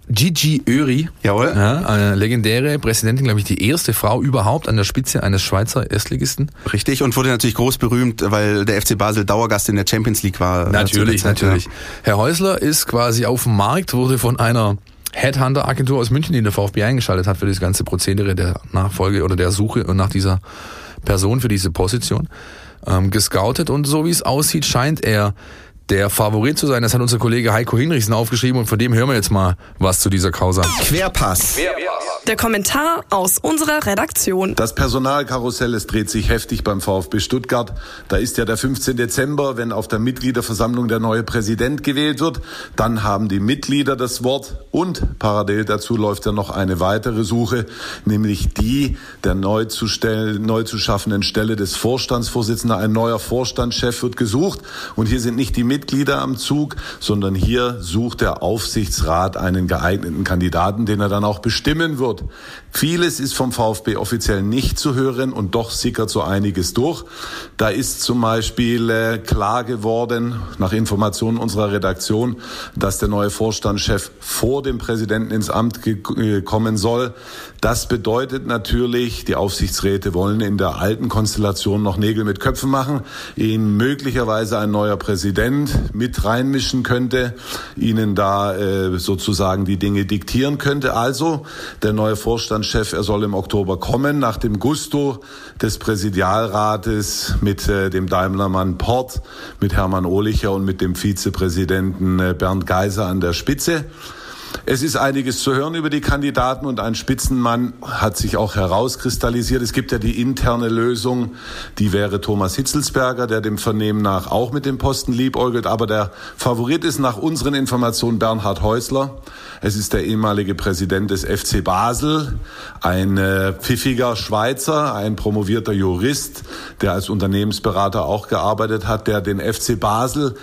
Gigi Öri, Jawohl. Ja, eine legendäre Präsidentin, glaube ich, die erste Frau überhaupt an der Spitze eines Schweizer Erstligisten. Richtig, und wurde natürlich groß berühmt, weil der FC Basel Dauergast in der Champions League war. Äh, natürlich, Zeit, natürlich. Ja. Herr Häusler ist quasi auf dem Markt, wurde von einer Headhunter-Agentur aus München, die in der VfB eingeschaltet hat für das ganze Prozedere der Nachfolge oder der Suche nach dieser Person für diese Position ähm, gescoutet und so wie es aussieht, scheint er der Favorit zu sein. Das hat unser Kollege Heiko Hinrichsen aufgeschrieben und von dem hören wir jetzt mal was zu dieser Causa. Querpass. Der Kommentar aus unserer Redaktion. Das Personalkarussell, es dreht sich heftig beim VfB Stuttgart. Da ist ja der 15. Dezember, wenn auf der Mitgliederversammlung der neue Präsident gewählt wird. Dann haben die Mitglieder das Wort und parallel dazu läuft ja noch eine weitere Suche, nämlich die der neu zu, stellen, neu zu schaffenden Stelle des Vorstandsvorsitzenden. Ein neuer Vorstandschef wird gesucht und hier sind nicht die Mitglieder am Zug, sondern hier sucht der Aufsichtsrat einen geeigneten Kandidaten, den er dann auch bestimmen wird. наоборот, Vieles ist vom VfB offiziell nicht zu hören und doch sickert so einiges durch. Da ist zum Beispiel äh, klar geworden, nach Informationen unserer Redaktion, dass der neue Vorstandschef vor dem Präsidenten ins Amt kommen soll. Das bedeutet natürlich, die Aufsichtsräte wollen in der alten Konstellation noch Nägel mit Köpfen machen, ihnen möglicherweise ein neuer Präsident mit reinmischen könnte, ihnen da äh, sozusagen die Dinge diktieren könnte. Also der neue Vorstandschef, er soll im Oktober kommen, nach dem Gusto des Präsidialrates mit äh, dem Daimlermann Port, mit Hermann Ohlicher und mit dem Vizepräsidenten äh, Bernd Geiser an der Spitze. Es ist einiges zu hören über die Kandidaten und ein Spitzenmann hat sich auch herauskristallisiert. Es gibt ja die interne Lösung, die wäre Thomas Hitzelsberger, der dem Vernehmen nach auch mit dem Posten liebäugelt. Aber der Favorit ist nach unseren Informationen Bernhard Häusler. Es ist der ehemalige Präsident des FC Basel, ein äh, pfiffiger Schweizer, ein promovierter Jurist, der als Unternehmensberater auch gearbeitet hat, der den FC Basel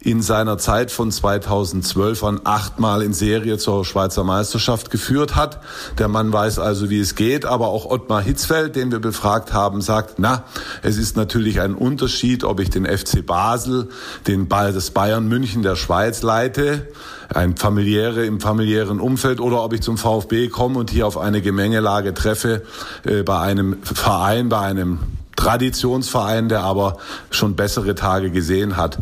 in seiner Zeit von 2012 an achtmal in Serie zur Schweizer Meisterschaft geführt hat. Der Mann weiß also, wie es geht, aber auch Ottmar Hitzfeld, den wir befragt haben, sagt, na, es ist natürlich ein Unterschied, ob ich den FC Basel, den Ball des Bayern München der Schweiz leite, ein familiäre im familiären Umfeld oder ob ich zum VfB komme und hier auf eine Gemengelage treffe äh, bei einem Verein, bei einem Traditionsverein, der aber schon bessere Tage gesehen hat.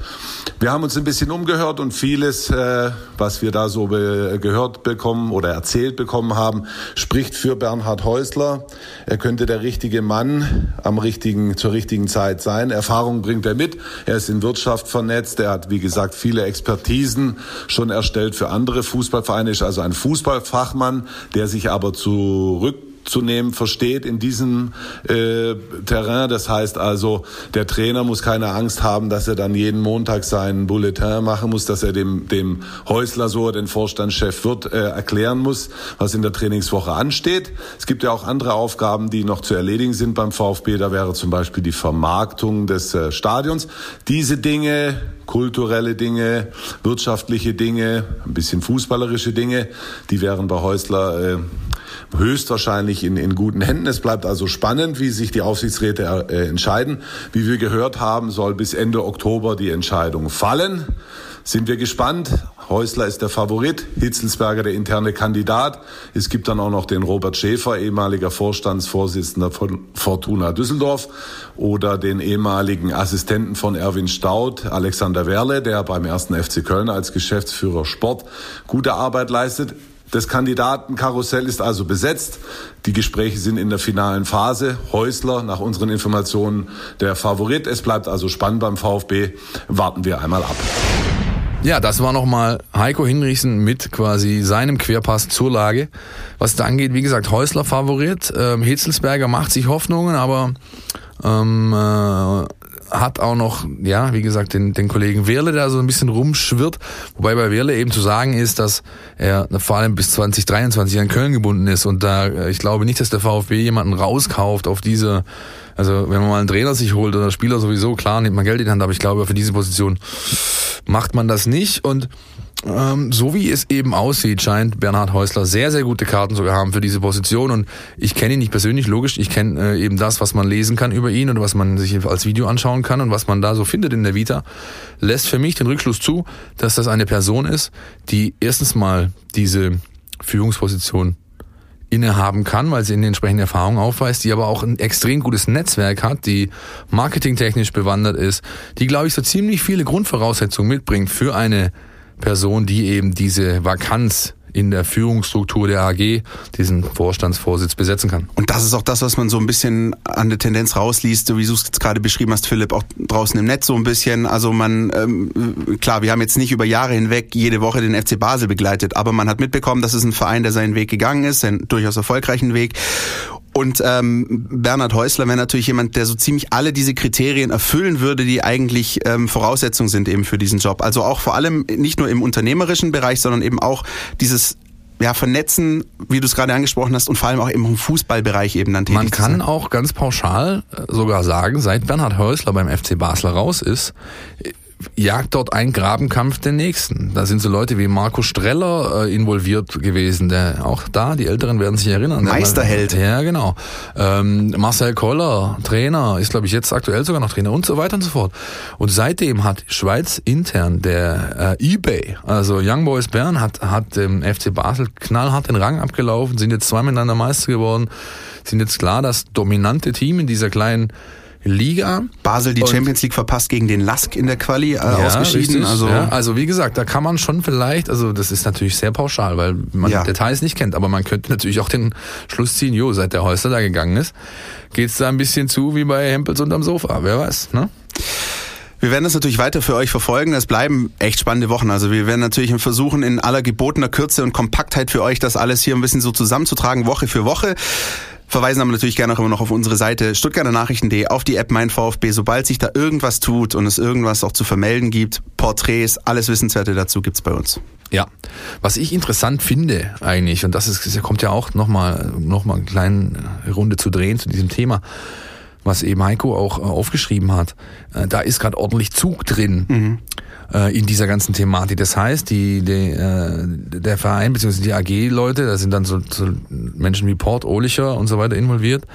Wir haben uns ein bisschen umgehört und vieles, äh, was wir da so be gehört bekommen oder erzählt bekommen haben, spricht für Bernhard Häusler. Er könnte der richtige Mann am richtigen, zur richtigen Zeit sein. Erfahrung bringt er mit. Er ist in Wirtschaft vernetzt. Er hat, wie gesagt, viele Expertisen schon erstellt für andere Fußballvereine. Ist also ein Fußballfachmann, der sich aber zurück zu nehmen versteht in diesem äh, Terrain. Das heißt also, der Trainer muss keine Angst haben, dass er dann jeden Montag seinen Bulletin machen muss, dass er dem, dem Häusler so, den Vorstandschef wird, äh, erklären muss, was in der Trainingswoche ansteht. Es gibt ja auch andere Aufgaben, die noch zu erledigen sind beim VfB. Da wäre zum Beispiel die Vermarktung des äh, Stadions. Diese Dinge kulturelle Dinge, wirtschaftliche Dinge, ein bisschen fußballerische Dinge, die wären bei Häusler äh, höchstwahrscheinlich in, in guten Händen. Es bleibt also spannend, wie sich die Aufsichtsräte äh, entscheiden. Wie wir gehört haben, soll bis Ende Oktober die Entscheidung fallen. Sind wir gespannt. Häusler ist der Favorit, Hitzelsberger der interne Kandidat. Es gibt dann auch noch den Robert Schäfer, ehemaliger Vorstandsvorsitzender von Fortuna Düsseldorf oder den ehemaligen Assistenten von Erwin Staud, Alexander Werle, der beim ersten FC Köln als Geschäftsführer Sport gute Arbeit leistet. Das Kandidatenkarussell ist also besetzt. Die Gespräche sind in der finalen Phase. Häusler, nach unseren Informationen, der Favorit. Es bleibt also spannend beim VfB. Warten wir einmal ab. Ja, das war nochmal Heiko Hinrichsen mit quasi seinem Querpass zur Lage. Was da angeht, wie gesagt, Häusler Favorit. Ähm, Hitzelsberger macht sich Hoffnungen, aber ähm, äh, hat auch noch, ja, wie gesagt, den, den Kollegen Werle, der so ein bisschen rumschwirrt. Wobei bei Werle eben zu sagen ist, dass er vor allem bis 2023 an Köln gebunden ist. Und da, äh, ich glaube nicht, dass der VfB jemanden rauskauft auf diese, also wenn man mal einen Trainer sich holt oder Spieler sowieso, klar, nimmt man Geld in die Hand, aber ich glaube, für diese Position macht man das nicht. Und ähm, so wie es eben aussieht, scheint Bernhard Häusler sehr, sehr gute Karten zu haben für diese Position. Und ich kenne ihn nicht persönlich, logisch. Ich kenne äh, eben das, was man lesen kann über ihn und was man sich als Video anschauen kann und was man da so findet in der Vita, lässt für mich den Rückschluss zu, dass das eine Person ist, die erstens mal diese Führungsposition innehaben kann, weil sie in den entsprechenden Erfahrungen aufweist, die aber auch ein extrem gutes Netzwerk hat, die marketingtechnisch bewandert ist, die, glaube ich, so ziemlich viele Grundvoraussetzungen mitbringt für eine Person, die eben diese Vakanz in der Führungsstruktur der AG diesen Vorstandsvorsitz besetzen kann. Und das ist auch das, was man so ein bisschen an der Tendenz rausliest, wie du es jetzt gerade beschrieben hast, Philipp, auch draußen im Netz so ein bisschen. Also man, ähm, klar, wir haben jetzt nicht über Jahre hinweg jede Woche den FC Basel begleitet, aber man hat mitbekommen, dass es ein Verein, der seinen Weg gegangen ist, einen durchaus erfolgreichen Weg. Und ähm, Bernhard Häusler wäre natürlich jemand, der so ziemlich alle diese Kriterien erfüllen würde, die eigentlich ähm, Voraussetzungen sind eben für diesen Job. Also auch vor allem nicht nur im unternehmerischen Bereich, sondern eben auch dieses ja, vernetzen, wie du es gerade angesprochen hast, und vor allem auch im Fußballbereich eben dann tätig Man kann auch ganz pauschal äh, sogar sagen, seit Bernhard Häusler beim FC Basler raus ist, jagt dort ein Grabenkampf den nächsten. Da sind so Leute wie Marco Streller äh, involviert gewesen, der auch da, die Älteren werden sich erinnern. Meisterheld. ja, genau. Ähm, Marcel Koller, Trainer, ist glaube ich jetzt aktuell sogar noch Trainer und so weiter und so fort. Und seitdem hat Schweiz intern der äh, eBay, also Young Boys Bern, hat, hat dem FC Basel knallhart den Rang abgelaufen, sind jetzt zwei miteinander Meister geworden, sind jetzt klar das dominante Team in dieser kleinen Liga. Basel die und Champions League verpasst gegen den Lask in der Quali äh, ja, ausgeschieden. Richtig, also, ja. also wie gesagt, da kann man schon vielleicht, also das ist natürlich sehr pauschal, weil man ja. Details nicht kennt, aber man könnte natürlich auch den Schluss ziehen, jo, seit der Häusler da gegangen ist, geht's da ein bisschen zu wie bei Hempels unterm Sofa, wer weiß, ne? Wir werden das natürlich weiter für euch verfolgen. Es bleiben echt spannende Wochen. Also wir werden natürlich versuchen, in aller gebotener Kürze und Kompaktheit für euch das alles hier ein bisschen so zusammenzutragen, Woche für Woche. Verweisen aber natürlich gerne auch immer noch auf unsere Seite stuttgarter Nachrichten.de, auf die App Mein VfB. Sobald sich da irgendwas tut und es irgendwas auch zu vermelden gibt, Porträts, alles Wissenswerte dazu gibt's bei uns. Ja, was ich interessant finde eigentlich, und das ist, das kommt ja auch nochmal noch mal eine kleine Runde zu drehen zu diesem Thema, was eben Heiko auch äh, aufgeschrieben hat, äh, da ist gerade ordentlich Zug drin. Mhm in dieser ganzen Thematik. Das heißt, die, die, äh, der Verein bzw. die AG-Leute, da sind dann so, so Menschen wie Port, Ohlicher und so weiter involviert,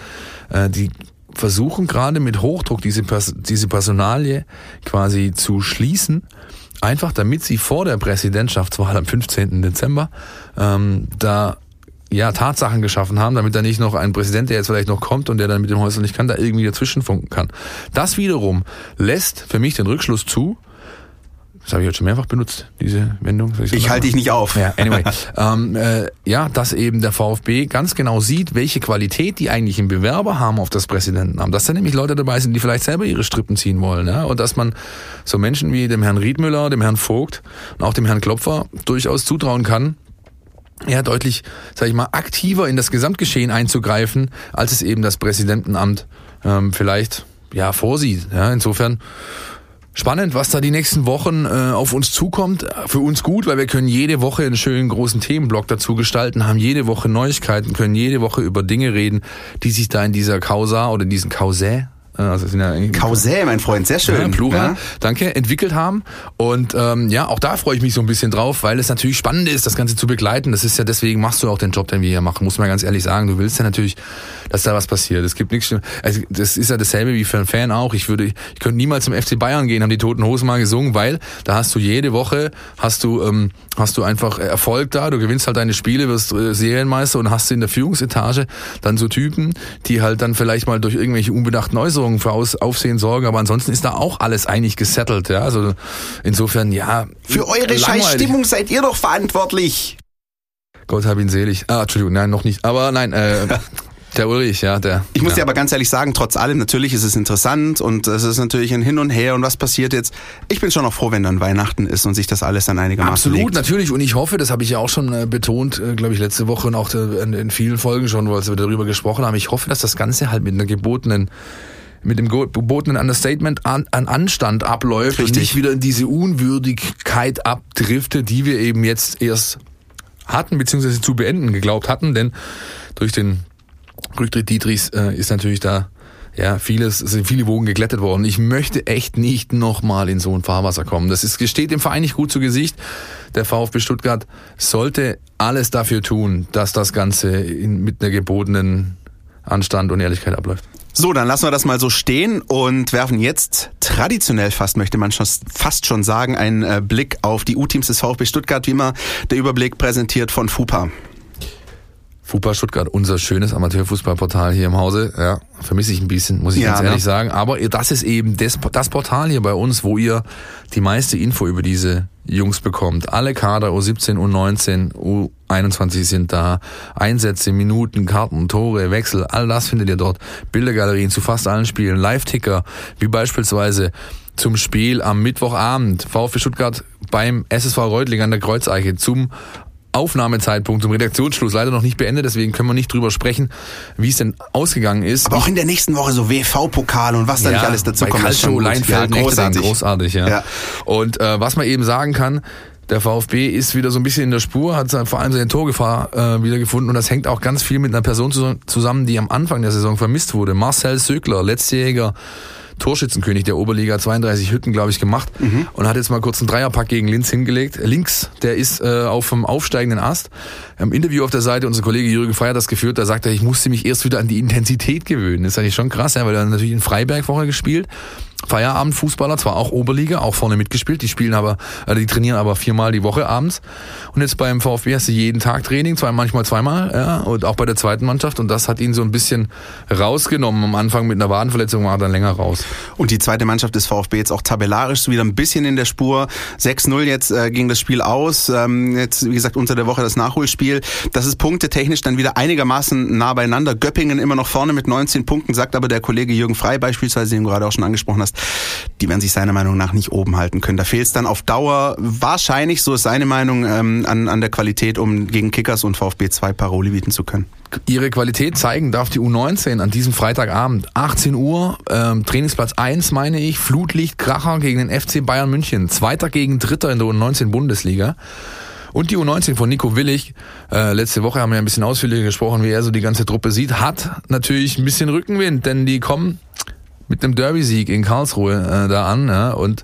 äh, die versuchen gerade mit Hochdruck diese, diese Personalie quasi zu schließen einfach damit sie vor der Präsidentschaftswahl am 15. Dezember ähm, da ja, Tatsachen geschaffen haben, damit da nicht noch ein Präsident, der jetzt vielleicht noch kommt und der dann mit dem Häusl nicht kann, da irgendwie dazwischenfunken kann. Das wiederum lässt für mich den Rückschluss zu, das habe ich jetzt schon mehrfach benutzt, diese Wendung. Ich, ich halte dich nicht auf. Ja, anyway. ähm, äh, ja, dass eben der VfB ganz genau sieht, welche Qualität die eigentlichen Bewerber haben auf das Präsidentenamt. Dass da nämlich Leute dabei sind, die vielleicht selber ihre Strippen ziehen wollen. Ja? Und dass man so Menschen wie dem Herrn Riedmüller, dem Herrn Vogt und auch dem Herrn Klopfer durchaus zutrauen kann, ja, deutlich, sag ich mal, aktiver in das Gesamtgeschehen einzugreifen, als es eben das Präsidentenamt ähm, vielleicht ja vorsieht. Ja, insofern Spannend, was da die nächsten Wochen äh, auf uns zukommt. Für uns gut, weil wir können jede Woche einen schönen großen Themenblock dazu gestalten, haben jede Woche Neuigkeiten, können jede Woche über Dinge reden, die sich da in dieser Causa oder in diesen Causä also sind ja Kausä, mein Freund, sehr schön. Ja, Plural, ja. danke, entwickelt haben. Und ähm, ja, auch da freue ich mich so ein bisschen drauf, weil es natürlich spannend ist, das Ganze zu begleiten. Das ist ja deswegen machst du auch den Job, den wir hier machen, muss man ganz ehrlich sagen. Du willst ja natürlich, dass da was passiert. Es gibt nichts, also das ist ja dasselbe wie für einen Fan auch. Ich würde, ich könnte niemals zum FC Bayern gehen, haben die Toten Hosen mal gesungen, weil da hast du jede Woche, hast du, ähm, hast du einfach Erfolg da, du gewinnst halt deine Spiele, wirst äh, Serienmeister und hast in der Führungsetage dann so Typen, die halt dann vielleicht mal durch irgendwelche unbedachten Äußerungen Äußerungen für Aus Aufsehen sorgen, aber ansonsten ist da auch alles eigentlich gesettelt. Ja? Also insofern, ja. Für eure Scheißstimmung seid ihr doch verantwortlich. Gott hab ihn selig. Ah, Entschuldigung, nein, noch nicht. Aber nein, äh, Der Ulrich, ja, der. Ich muss ja. dir aber ganz ehrlich sagen, trotz allem, natürlich ist es interessant und es ist natürlich ein Hin und Her und was passiert jetzt. Ich bin schon noch froh, wenn dann Weihnachten ist und sich das alles dann einigermaßen Absolut, legt. natürlich. Und ich hoffe, das habe ich ja auch schon äh, betont, äh, glaube ich, letzte Woche und auch äh, in, in vielen Folgen schon, wo wir darüber gesprochen haben. Ich hoffe, dass das Ganze halt mit einer gebotenen mit dem gebotenen Understatement an, an Anstand abläuft Richtig. und nicht wieder in diese Unwürdigkeit abdriftet, die wir eben jetzt erst hatten, beziehungsweise zu beenden geglaubt hatten, denn durch den Rücktritt Dietrichs äh, ist natürlich da ja, vieles, sind viele Wogen geglättet worden. Ich möchte echt nicht nochmal in so ein Fahrwasser kommen. Das ist, steht dem Verein nicht gut zu Gesicht. Der VfB Stuttgart sollte alles dafür tun, dass das Ganze in, mit einer gebotenen Anstand und Ehrlichkeit abläuft. So, dann lassen wir das mal so stehen und werfen jetzt traditionell fast, möchte man schon, fast schon sagen, einen äh, Blick auf die U-Teams des VfB Stuttgart. Wie immer der Überblick präsentiert von FUPA. FUPA Stuttgart, unser schönes Amateurfußballportal hier im Hause. Ja, vermisse ich ein bisschen, muss ich ja, ganz ehrlich ne? sagen. Aber das ist eben das, das Portal hier bei uns, wo ihr die meiste Info über diese Jungs bekommt. Alle Kader U17, U19, U21 sind da. Einsätze, Minuten, Karten, Tore, Wechsel, all das findet ihr dort. Bildergalerien zu fast allen Spielen, Live-Ticker, wie beispielsweise zum Spiel am Mittwochabend VfB Stuttgart beim SSV Reutling an der Kreuzeiche zum Aufnahmezeitpunkt zum Redaktionsschluss leider noch nicht beendet, deswegen können wir nicht drüber sprechen, wie es denn ausgegangen ist. Aber auch in der nächsten Woche so WV-Pokal und was da ja, nicht alles dazu kommt. Calcio, Leinfeld, ja, großartig. großartig, ja. ja. Und äh, was man eben sagen kann, der VfB ist wieder so ein bisschen in der Spur, hat vor allem seine Torgefahr äh, wieder gefunden und das hängt auch ganz viel mit einer Person zusammen, die am Anfang der Saison vermisst wurde. Marcel Sögler, letztjähriger Torschützenkönig der Oberliga, 32 Hütten, glaube ich, gemacht mhm. und hat jetzt mal kurz einen Dreierpack gegen Linz hingelegt. Links, der ist äh, auf dem aufsteigenden Ast. Im Interview auf der Seite, unser Kollege Jürgen Feier hat das geführt, da sagt er, ich musste mich erst wieder an die Intensität gewöhnen. Das ist eigentlich schon krass, ja, weil er natürlich in Freiberg vorher gespielt Feierabendfußballer, zwar auch Oberliga, auch vorne mitgespielt, die spielen aber, äh, die trainieren aber viermal die Woche abends. Und jetzt beim VfB hast du jeden Tag Training, zwei, manchmal zweimal, ja, und auch bei der zweiten Mannschaft. Und das hat ihn so ein bisschen rausgenommen. Am Anfang mit einer Wadenverletzung war er dann länger raus. Und die zweite Mannschaft des VfB jetzt auch tabellarisch wieder ein bisschen in der Spur. 6-0 jetzt äh, ging das Spiel aus. Ähm, jetzt, wie gesagt, unter der Woche das Nachholspiel. Das ist punktetechnisch dann wieder einigermaßen nah beieinander. Göppingen immer noch vorne mit 19 Punkten, sagt aber der Kollege Jürgen Frei beispielsweise, den du gerade auch schon angesprochen hast hast, die werden sich seiner Meinung nach nicht oben halten können. Da fehlt es dann auf Dauer wahrscheinlich, so ist seine Meinung, ähm, an, an der Qualität, um gegen Kickers und VfB 2 Paroli bieten zu können. Ihre Qualität zeigen darf die U19 an diesem Freitagabend. 18 Uhr, ähm, Trainingsplatz 1 meine ich, Flutlicht, Kracher gegen den FC Bayern München. Zweiter gegen Dritter in der U19 Bundesliga. Und die U19 von Nico Willig, äh, letzte Woche haben wir ein bisschen ausführlicher gesprochen, wie er so die ganze Truppe sieht, hat natürlich ein bisschen Rückenwind, denn die kommen mit einem Derby-Sieg in Karlsruhe äh, da an ja, und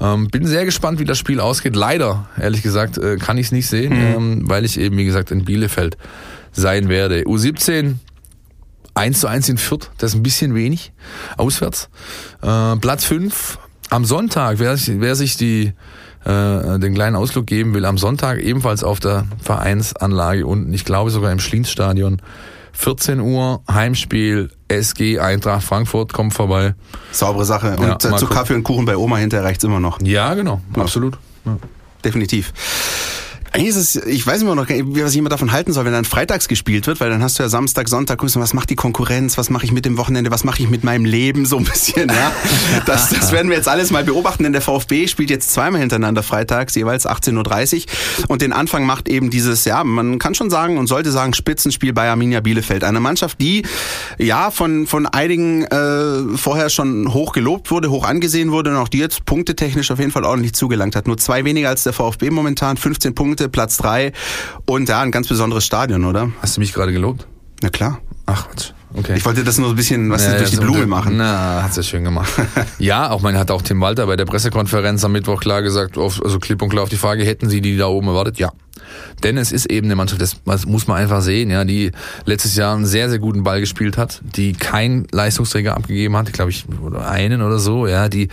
ähm, bin sehr gespannt, wie das Spiel ausgeht. Leider, ehrlich gesagt, äh, kann ich es nicht sehen, mhm. ähm, weil ich eben, wie gesagt, in Bielefeld sein werde. U17 1 zu 1 in Fürth, das ist ein bisschen wenig, auswärts. Äh, Platz 5 am Sonntag, wer, wer sich die äh, den kleinen Ausflug geben will, am Sonntag ebenfalls auf der Vereinsanlage unten, ich glaube sogar im Schlienstadion, 14 Uhr, Heimspiel, SG Eintracht Frankfurt kommt vorbei. Saubere Sache. Und ja, zu Kaffee und Kuchen bei Oma hinterher reicht's immer noch. Ja, genau, ja. absolut. Ja. Definitiv. Eigentlich ist es, ich weiß immer noch, was ich immer davon halten soll, wenn dann freitags gespielt wird, weil dann hast du ja Samstag, Sonntag, guckst du, was macht die Konkurrenz, was mache ich mit dem Wochenende, was mache ich mit meinem Leben, so ein bisschen, ja. Das, das werden wir jetzt alles mal beobachten, denn der VfB spielt jetzt zweimal hintereinander freitags, jeweils 18.30 Uhr. Und den Anfang macht eben dieses, ja, man kann schon sagen und sollte sagen, Spitzenspiel bei Arminia Bielefeld. Eine Mannschaft, die ja von, von einigen äh, vorher schon hoch gelobt wurde, hoch angesehen wurde und auch die jetzt punktetechnisch auf jeden Fall ordentlich zugelangt hat. Nur zwei weniger als der VfB momentan, 15 Punkte Punkte, Platz drei und da ein ganz besonderes Stadion, oder? Hast du mich gerade gelobt? Na klar. Ach, Quatsch. Okay. Ich wollte das nur ein bisschen was ja, durch die Blume machen. Na, hat's ja schön gemacht. ja, auch man hat auch Tim Walter bei der Pressekonferenz am Mittwoch klar gesagt, auf, also klipp und klar auf die Frage, hätten Sie die da oben erwartet? Ja. Denn es ist eben eine Mannschaft, das muss man einfach sehen, ja, die letztes Jahr einen sehr, sehr guten Ball gespielt hat, die keinen Leistungsträger abgegeben hat, glaube ich, oder einen oder so, ja, die,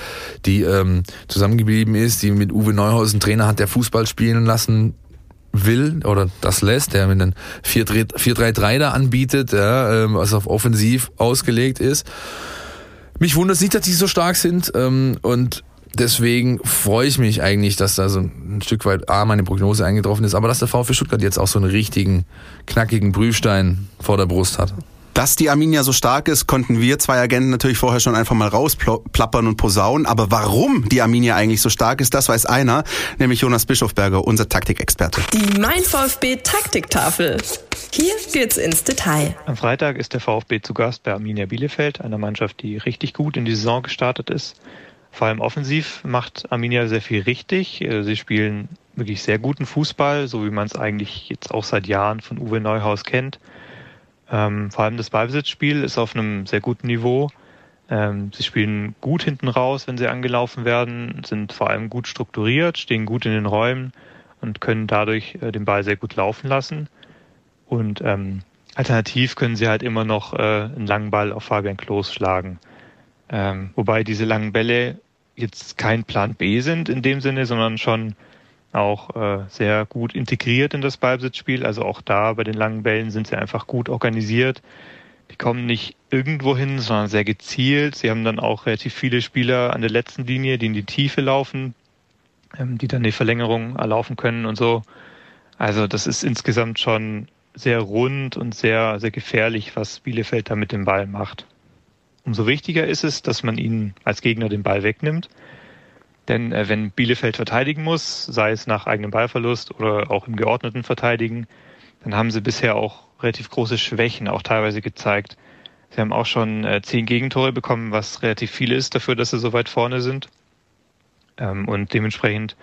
die ähm, zusammengeblieben ist, die mit Uwe Neuhaus einen Trainer hat, der Fußball spielen lassen will oder das lässt, der mit einem 4-3-3 da anbietet, ja, ähm, was auf offensiv ausgelegt ist. Mich wundert es nicht, dass die so stark sind ähm, und deswegen freue ich mich eigentlich, dass da so ein Stück weit A, meine Prognose eingetroffen ist, aber dass der VfB Stuttgart jetzt auch so einen richtigen, knackigen Prüfstein vor der Brust hat. Dass die Arminia so stark ist, konnten wir zwei Agenten natürlich vorher schon einfach mal rausplappern und posaunen. Aber warum die Arminia eigentlich so stark ist, das weiß einer, nämlich Jonas Bischofberger, unser Taktikexperte. Die Mein VfB Taktiktafel. Hier geht's ins Detail. Am Freitag ist der VfB zu Gast bei Arminia Bielefeld, einer Mannschaft, die richtig gut in die Saison gestartet ist. Vor allem offensiv macht Arminia sehr viel richtig. Äh, sie spielen wirklich sehr guten Fußball, so wie man es eigentlich jetzt auch seit Jahren von Uwe Neuhaus kennt. Ähm, vor allem das Ballbesitzspiel ist auf einem sehr guten Niveau. Ähm, sie spielen gut hinten raus, wenn sie angelaufen werden, sind vor allem gut strukturiert, stehen gut in den Räumen und können dadurch äh, den Ball sehr gut laufen lassen. Und ähm, alternativ können sie halt immer noch äh, einen langen Ball auf Fabian Klos schlagen. Ähm, wobei diese langen Bälle jetzt kein Plan B sind in dem Sinne, sondern schon auch äh, sehr gut integriert in das Ballbesitzspiel. Also auch da bei den langen Bällen sind sie einfach gut organisiert. Die kommen nicht irgendwo hin, sondern sehr gezielt. Sie haben dann auch relativ viele Spieler an der letzten Linie, die in die Tiefe laufen, ähm, die dann die Verlängerung erlaufen können und so. Also das ist insgesamt schon sehr rund und sehr, sehr gefährlich, was Bielefeld da mit dem Ball macht. Umso wichtiger ist es, dass man ihnen als Gegner den Ball wegnimmt denn äh, wenn Bielefeld verteidigen muss, sei es nach eigenem Ballverlust oder auch im geordneten Verteidigen, dann haben sie bisher auch relativ große Schwächen auch teilweise gezeigt. Sie haben auch schon äh, zehn Gegentore bekommen, was relativ viel ist dafür, dass sie so weit vorne sind. Ähm, und dementsprechend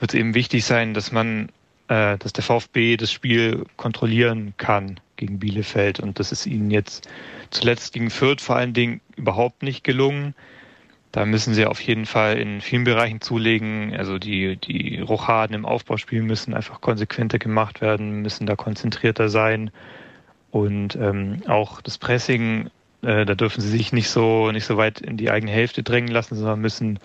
wird es eben wichtig sein, dass man, äh, dass der VfB das Spiel kontrollieren kann gegen Bielefeld. Und das ist ihnen jetzt zuletzt gegen Fürth vor allen Dingen überhaupt nicht gelungen. Da müssen sie auf jeden Fall in vielen Bereichen zulegen. Also die, die Rochaden im Aufbauspiel müssen einfach konsequenter gemacht werden, müssen da konzentrierter sein. Und ähm, auch das Pressing, äh, da dürfen sie sich nicht so, nicht so weit in die eigene Hälfte drängen lassen, sondern müssen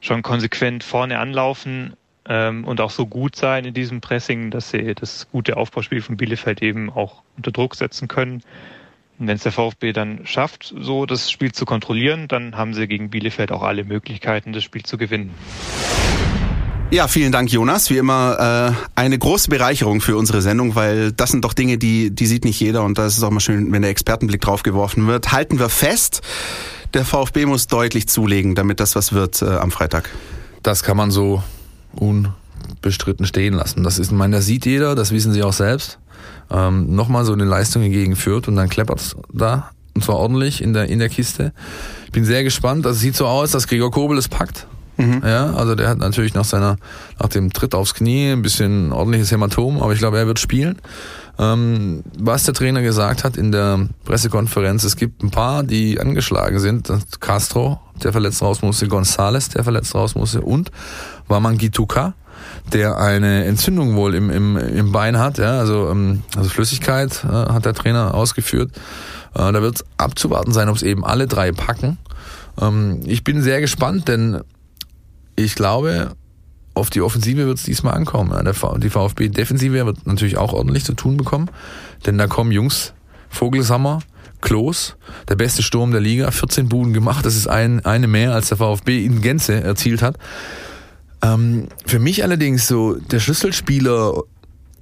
schon konsequent vorne anlaufen und auch so gut sein in diesem Pressing, dass sie das gute Aufbauspiel von Bielefeld eben auch unter Druck setzen können. Wenn es der VfB dann schafft, so das Spiel zu kontrollieren, dann haben sie gegen Bielefeld auch alle Möglichkeiten, das Spiel zu gewinnen. Ja, vielen Dank, Jonas. Wie immer äh, eine große Bereicherung für unsere Sendung, weil das sind doch Dinge, die, die sieht nicht jeder und da ist es auch mal schön, wenn der Expertenblick drauf geworfen wird. Halten wir fest, der VfB muss deutlich zulegen, damit das was wird äh, am Freitag. Das kann man so unbestritten stehen lassen. Das ist, ich meine, das sieht jeder, das wissen sie auch selbst ähm, nochmal so eine Leistung gegen führt und dann kleppert es da und zwar ordentlich in der in der Kiste. Ich bin sehr gespannt. Also sieht so aus, dass Gregor Kobel es packt. Mhm. Ja, also der hat natürlich nach seiner nach dem Tritt aufs Knie ein bisschen ordentliches Hämatom, aber ich glaube, er wird spielen. Ähm, was der Trainer gesagt hat in der Pressekonferenz, es gibt ein paar, die angeschlagen sind. Castro, der verletzt raus musste, Gonzales, der verletzt raus musste und Wamangituka, der eine Entzündung wohl im, im, im Bein hat, ja, also, ähm, also Flüssigkeit äh, hat der Trainer ausgeführt. Äh, da wird abzuwarten sein, ob es eben alle drei packen. Ähm, ich bin sehr gespannt, denn ich glaube, auf die Offensive wird es diesmal ankommen. Die VfB-Defensive wird natürlich auch ordentlich zu tun bekommen, denn da kommen Jungs, Vogelsammer, Klos, der beste Sturm der Liga, 14 Buden gemacht, das ist ein, eine mehr, als der VfB in Gänze erzielt hat. Ähm, für mich allerdings so der Schlüsselspieler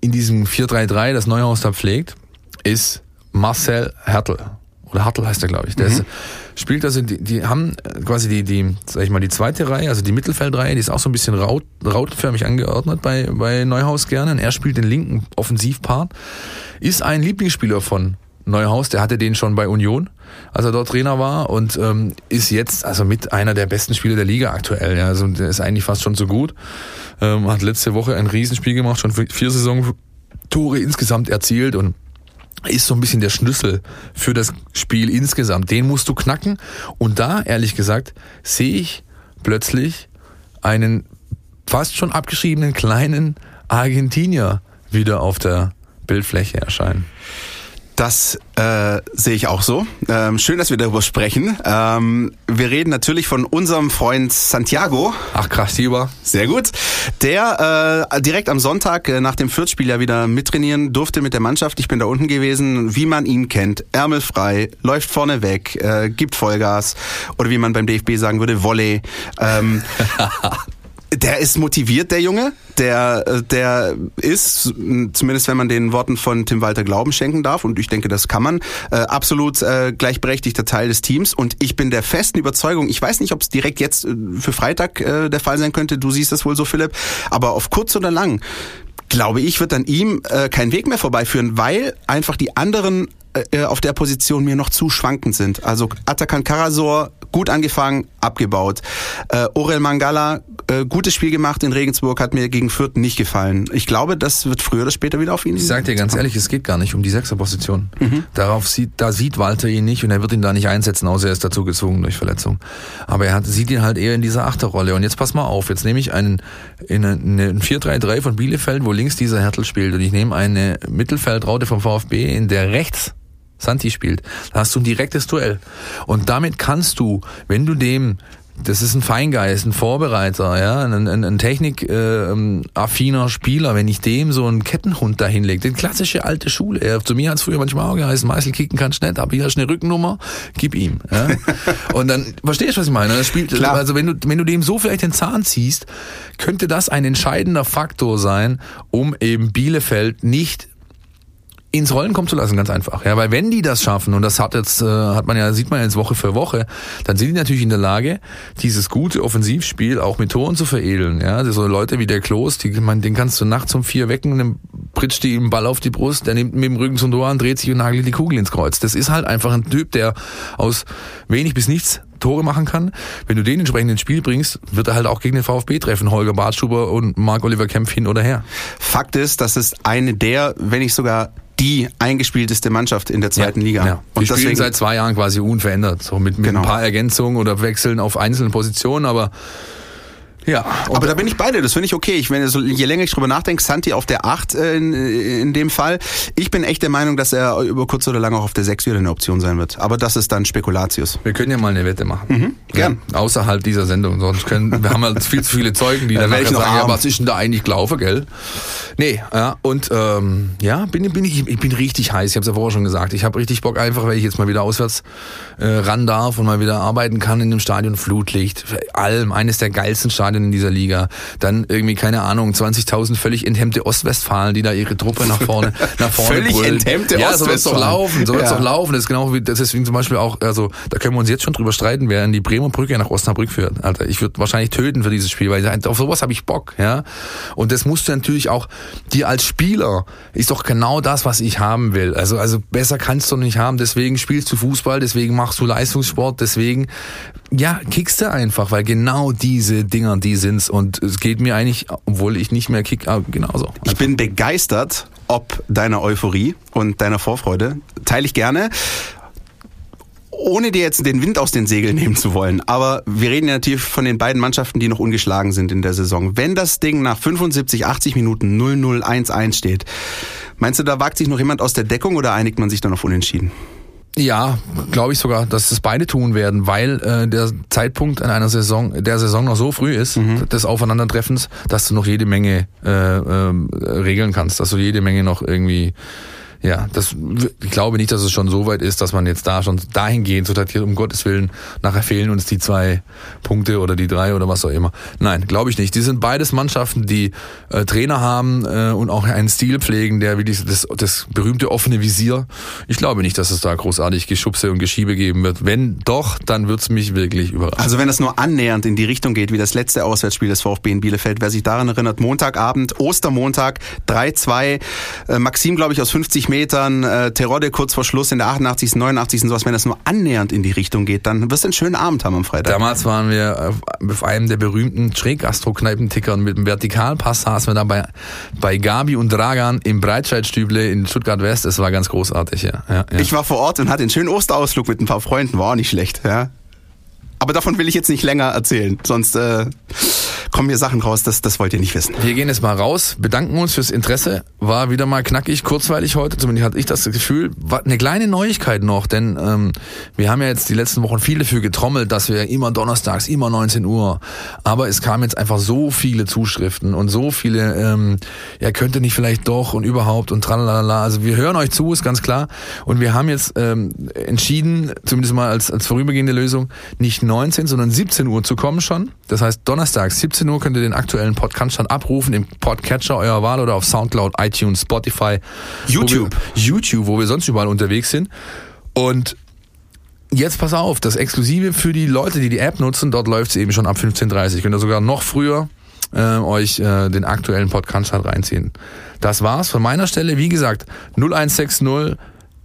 in diesem 4-3-3, das Neuhaus da pflegt, ist Marcel Hertel. Oder Hartl heißt er, glaube ich. Der mhm. ist, spielt also, die, die haben quasi die, die, sag ich mal, die zweite Reihe, also die Mittelfeldreihe, die ist auch so ein bisschen raut, rautenförmig angeordnet bei, bei Neuhaus gerne. Und er spielt den linken Offensivpart. Ist ein Lieblingsspieler von Neuhaus, der hatte den schon bei Union, als er dort Trainer war und ähm, ist jetzt also mit einer der besten Spieler der Liga aktuell. Ja. Also der ist eigentlich fast schon so gut. Ähm, hat letzte Woche ein Riesenspiel gemacht, schon vier Saison Tore insgesamt erzielt und ist so ein bisschen der Schlüssel für das Spiel insgesamt. Den musst du knacken. Und da, ehrlich gesagt, sehe ich plötzlich einen fast schon abgeschriebenen kleinen Argentinier wieder auf der Bildfläche erscheinen. Das äh, sehe ich auch so. Ähm, schön, dass wir darüber sprechen. Ähm, wir reden natürlich von unserem Freund Santiago. Ach krass, lieber. Sehr gut. Der äh, direkt am Sonntag äh, nach dem Viertspiel ja wieder mittrainieren durfte mit der Mannschaft. Ich bin da unten gewesen, wie man ihn kennt. Ärmelfrei, läuft vorne weg, äh, gibt Vollgas. Oder wie man beim DFB sagen würde, Volley. Ähm, Der ist motiviert, der Junge. Der, äh, der ist, zumindest wenn man den Worten von Tim Walter Glauben schenken darf, und ich denke, das kann man, äh, absolut äh, gleichberechtigter Teil des Teams. Und ich bin der festen Überzeugung, ich weiß nicht, ob es direkt jetzt für Freitag der Fall sein könnte, du siehst das wohl so, Philipp, aber auf kurz oder lang glaube ich, wird an ihm äh, kein Weg mehr vorbeiführen, weil einfach die anderen äh, auf der Position mir noch zu schwankend sind. Also Atakan Karasor gut angefangen, abgebaut. Äh, Orel Mangala äh, gutes Spiel gemacht in Regensburg, hat mir gegen Fürth nicht gefallen. Ich glaube, das wird früher oder später wieder auf ihn. Ich sag dir ganz ehrlich, es geht gar nicht um die Sechserposition. Mhm. Darauf sieht, da sieht Walter ihn nicht und er wird ihn da nicht einsetzen, außer er ist dazu gezwungen durch Verletzung. Aber er hat, sieht ihn halt eher in dieser Achterrolle. Und jetzt pass mal auf, jetzt nehme ich einen in eine, eine 4-3-3 von Bielefeld, wo links dieser Hertel spielt und ich nehme eine Mittelfeldraute vom VfB, in der rechts Santi spielt, da hast du ein direktes Duell. Und damit kannst du, wenn du dem das ist ein Feingeist, ein Vorbereiter, ja, ein, ein, ein technikaffiner äh, Spieler. Wenn ich dem so einen Kettenhund da hinlege, den klassische alte Schule. Ja, zu mir hat es früher manchmal auch geheißen, Meißel kicken kannst nicht, aber hier hast eine Rückennummer, gib ihm. Ja. Und dann verstehst du, was ich meine? Das spielt, Klar. also wenn du, wenn du dem so vielleicht den Zahn ziehst, könnte das ein entscheidender Faktor sein, um eben Bielefeld nicht ins Rollen kommen zu lassen, ganz einfach. Ja, weil wenn die das schaffen, und das hat jetzt, äh, hat man ja, sieht man jetzt Woche für Woche, dann sind die natürlich in der Lage, dieses gute Offensivspiel auch mit Toren zu veredeln. Ja, so Leute wie der Klos, die, man, den kannst du nachts um vier wecken, dann pritscht die ihm Ball auf die Brust, der nimmt mit dem Rücken zum Tor an, dreht sich und nagelt die Kugel ins Kreuz. Das ist halt einfach ein Typ, der aus wenig bis nichts Tore machen kann. Wenn du den entsprechend ins Spiel bringst, wird er halt auch gegen den VfB treffen. Holger Bartschuber und Marc-Oliver Kempf hin oder her. Fakt ist, dass es eine der, wenn nicht sogar die eingespielteste Mannschaft in der zweiten ja, Liga. Ja. Und Wir spielen seit zwei Jahren quasi unverändert, so mit, mit genau. ein paar Ergänzungen oder Wechseln auf einzelnen Positionen, aber ja, aber da bin ich beide, das finde ich okay. Ich, wenn so, je länger ich drüber nachdenke, Santi auf der 8 äh, in, in dem Fall. Ich bin echt der Meinung, dass er über kurz oder lang auch auf der 6 wieder eine Option sein wird. Aber das ist dann Spekulatius. Wir können ja mal eine Wette machen. Mhm, gern. Ja, außerhalb dieser Sendung. Sonst können, wir haben halt viel zu viele Zeugen, die dann nachher sagen, arm. ja, was ist denn da eigentlich gelaufen, gell? Nee, ja, und ähm, ja, bin, bin ich, ich bin richtig heiß. Ich habe es ja vorher schon gesagt. Ich habe richtig Bock einfach, weil ich jetzt mal wieder auswärts äh, ran darf und mal wieder arbeiten kann in dem Stadion Flutlicht. Allem, eines der geilsten Stadien Stadien in dieser Liga. Dann irgendwie, keine Ahnung, 20.000 völlig enthemmte Ostwestfalen, die da ihre Truppe nach vorne, nach vorne Völlig brüllen. enthemmte Ja, so wird's doch laufen, so wird's ja. doch laufen. Das ist genau wie, deswegen zum Beispiel auch, also, da können wir uns jetzt schon drüber streiten, wer in die Bremer Brücke nach Osnabrück führt. Alter, ich würde wahrscheinlich töten für dieses Spiel, weil auf sowas habe ich Bock, ja. Und das musst du natürlich auch, dir als Spieler, ist doch genau das, was ich haben will. Also, also besser kannst du nicht haben, deswegen spielst du Fußball, deswegen machst du Leistungssport, deswegen, ja, kickst du einfach, weil genau diese Dinger, die sind's. Und es geht mir eigentlich, obwohl ich nicht mehr kick, ah, genauso. Ich bin begeistert ob deiner Euphorie und deiner Vorfreude. Teile ich gerne ohne dir jetzt den Wind aus den Segeln nehmen zu wollen, aber wir reden ja natürlich von den beiden Mannschaften, die noch ungeschlagen sind in der Saison. Wenn das Ding nach 75, 80 Minuten 0-0-1-1 steht, meinst du, da wagt sich noch jemand aus der Deckung oder einigt man sich dann auf Unentschieden? Ja, glaube ich sogar, dass das beide tun werden, weil äh, der Zeitpunkt in einer Saison, der Saison noch so früh ist, mhm. des Aufeinandertreffens, dass du noch jede Menge äh, äh, regeln kannst, dass du jede Menge noch irgendwie ja, das, ich glaube nicht, dass es schon so weit ist, dass man jetzt da schon dahingehend so datiert, um Gottes Willen, nachher fehlen uns die zwei Punkte oder die drei oder was auch immer. Nein, glaube ich nicht. Die sind beides Mannschaften, die äh, Trainer haben äh, und auch einen Stil pflegen, der wie das, das berühmte offene Visier. Ich glaube nicht, dass es da großartig Geschubse und Geschiebe geben wird. Wenn doch, dann wird's mich wirklich überraschen. Also wenn es nur annähernd in die Richtung geht, wie das letzte Auswärtsspiel des VfB in Bielefeld, wer sich daran erinnert, Montagabend, Ostermontag, 3-2, äh, Maxim, glaube ich, aus 50 Metern Metern, äh, Terodde kurz vor Schluss in der 88., 89. sowas, wenn das nur annähernd in die Richtung geht, dann wirst du einen schönen Abend haben am Freitag. Damals waren wir auf einem der berühmten Schräggastro-Kneipenticker und mit dem Vertikalpass saßen wir da bei, bei Gabi und Dragan im Breitscheidstüble in Stuttgart West. Es war ganz großartig, ja. ja, ja. Ich war vor Ort und hatte einen schönen Osterausflug mit ein paar Freunden, war auch nicht schlecht, ja. Aber davon will ich jetzt nicht länger erzählen, sonst äh, kommen hier Sachen raus, das, das wollt ihr nicht wissen. Wir gehen jetzt mal raus, bedanken uns fürs Interesse. War wieder mal knackig, kurzweilig heute, zumindest hatte ich das Gefühl. War eine kleine Neuigkeit noch, denn ähm, wir haben ja jetzt die letzten Wochen viel dafür getrommelt, dass wir immer donnerstags, immer 19 Uhr. Aber es kamen jetzt einfach so viele Zuschriften und so viele, ähm, ja, könnte nicht vielleicht doch und überhaupt und tralala. Also wir hören euch zu, ist ganz klar. Und wir haben jetzt ähm, entschieden, zumindest mal als, als vorübergehende Lösung, nicht 19, sondern 17 Uhr zu kommen schon. Das heißt, donnerstags 17 17 Uhr könnt ihr den aktuellen Podcast dann abrufen im Podcatcher eurer Wahl oder auf Soundcloud, iTunes, Spotify, YouTube, wo wir, YouTube, wo wir sonst überall unterwegs sind. Und jetzt pass auf, das Exklusive für die Leute, die die App nutzen, dort läuft es eben schon ab 15.30 Könnt ihr sogar noch früher äh, euch äh, den aktuellen Podcast reinziehen. Das war's von meiner Stelle. Wie gesagt, 0160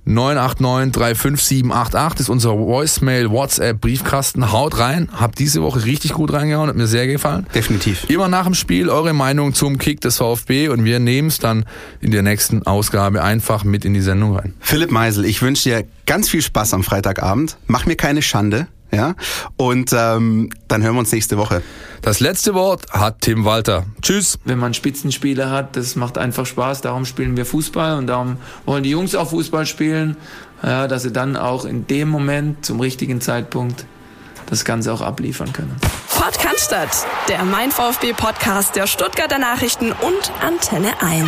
989 35788 ist unser Voicemail, WhatsApp, Briefkasten. Haut rein. Hab diese Woche richtig gut reingehauen. Hat mir sehr gefallen. Definitiv. Immer nach dem Spiel eure Meinung zum Kick des VfB und wir nehmen es dann in der nächsten Ausgabe einfach mit in die Sendung rein. Philipp Meisel, ich wünsche dir ganz viel Spaß am Freitagabend. Mach mir keine Schande. Ja, und ähm, dann hören wir uns nächste Woche. Das letzte Wort hat Tim Walter. Tschüss. Wenn man Spitzenspieler hat, das macht einfach Spaß. Darum spielen wir Fußball und darum wollen die Jungs auch Fußball spielen, ja, dass sie dann auch in dem Moment zum richtigen Zeitpunkt das Ganze auch abliefern können. Podcast, der Mein VfB Podcast der Stuttgarter Nachrichten und Antenne 1.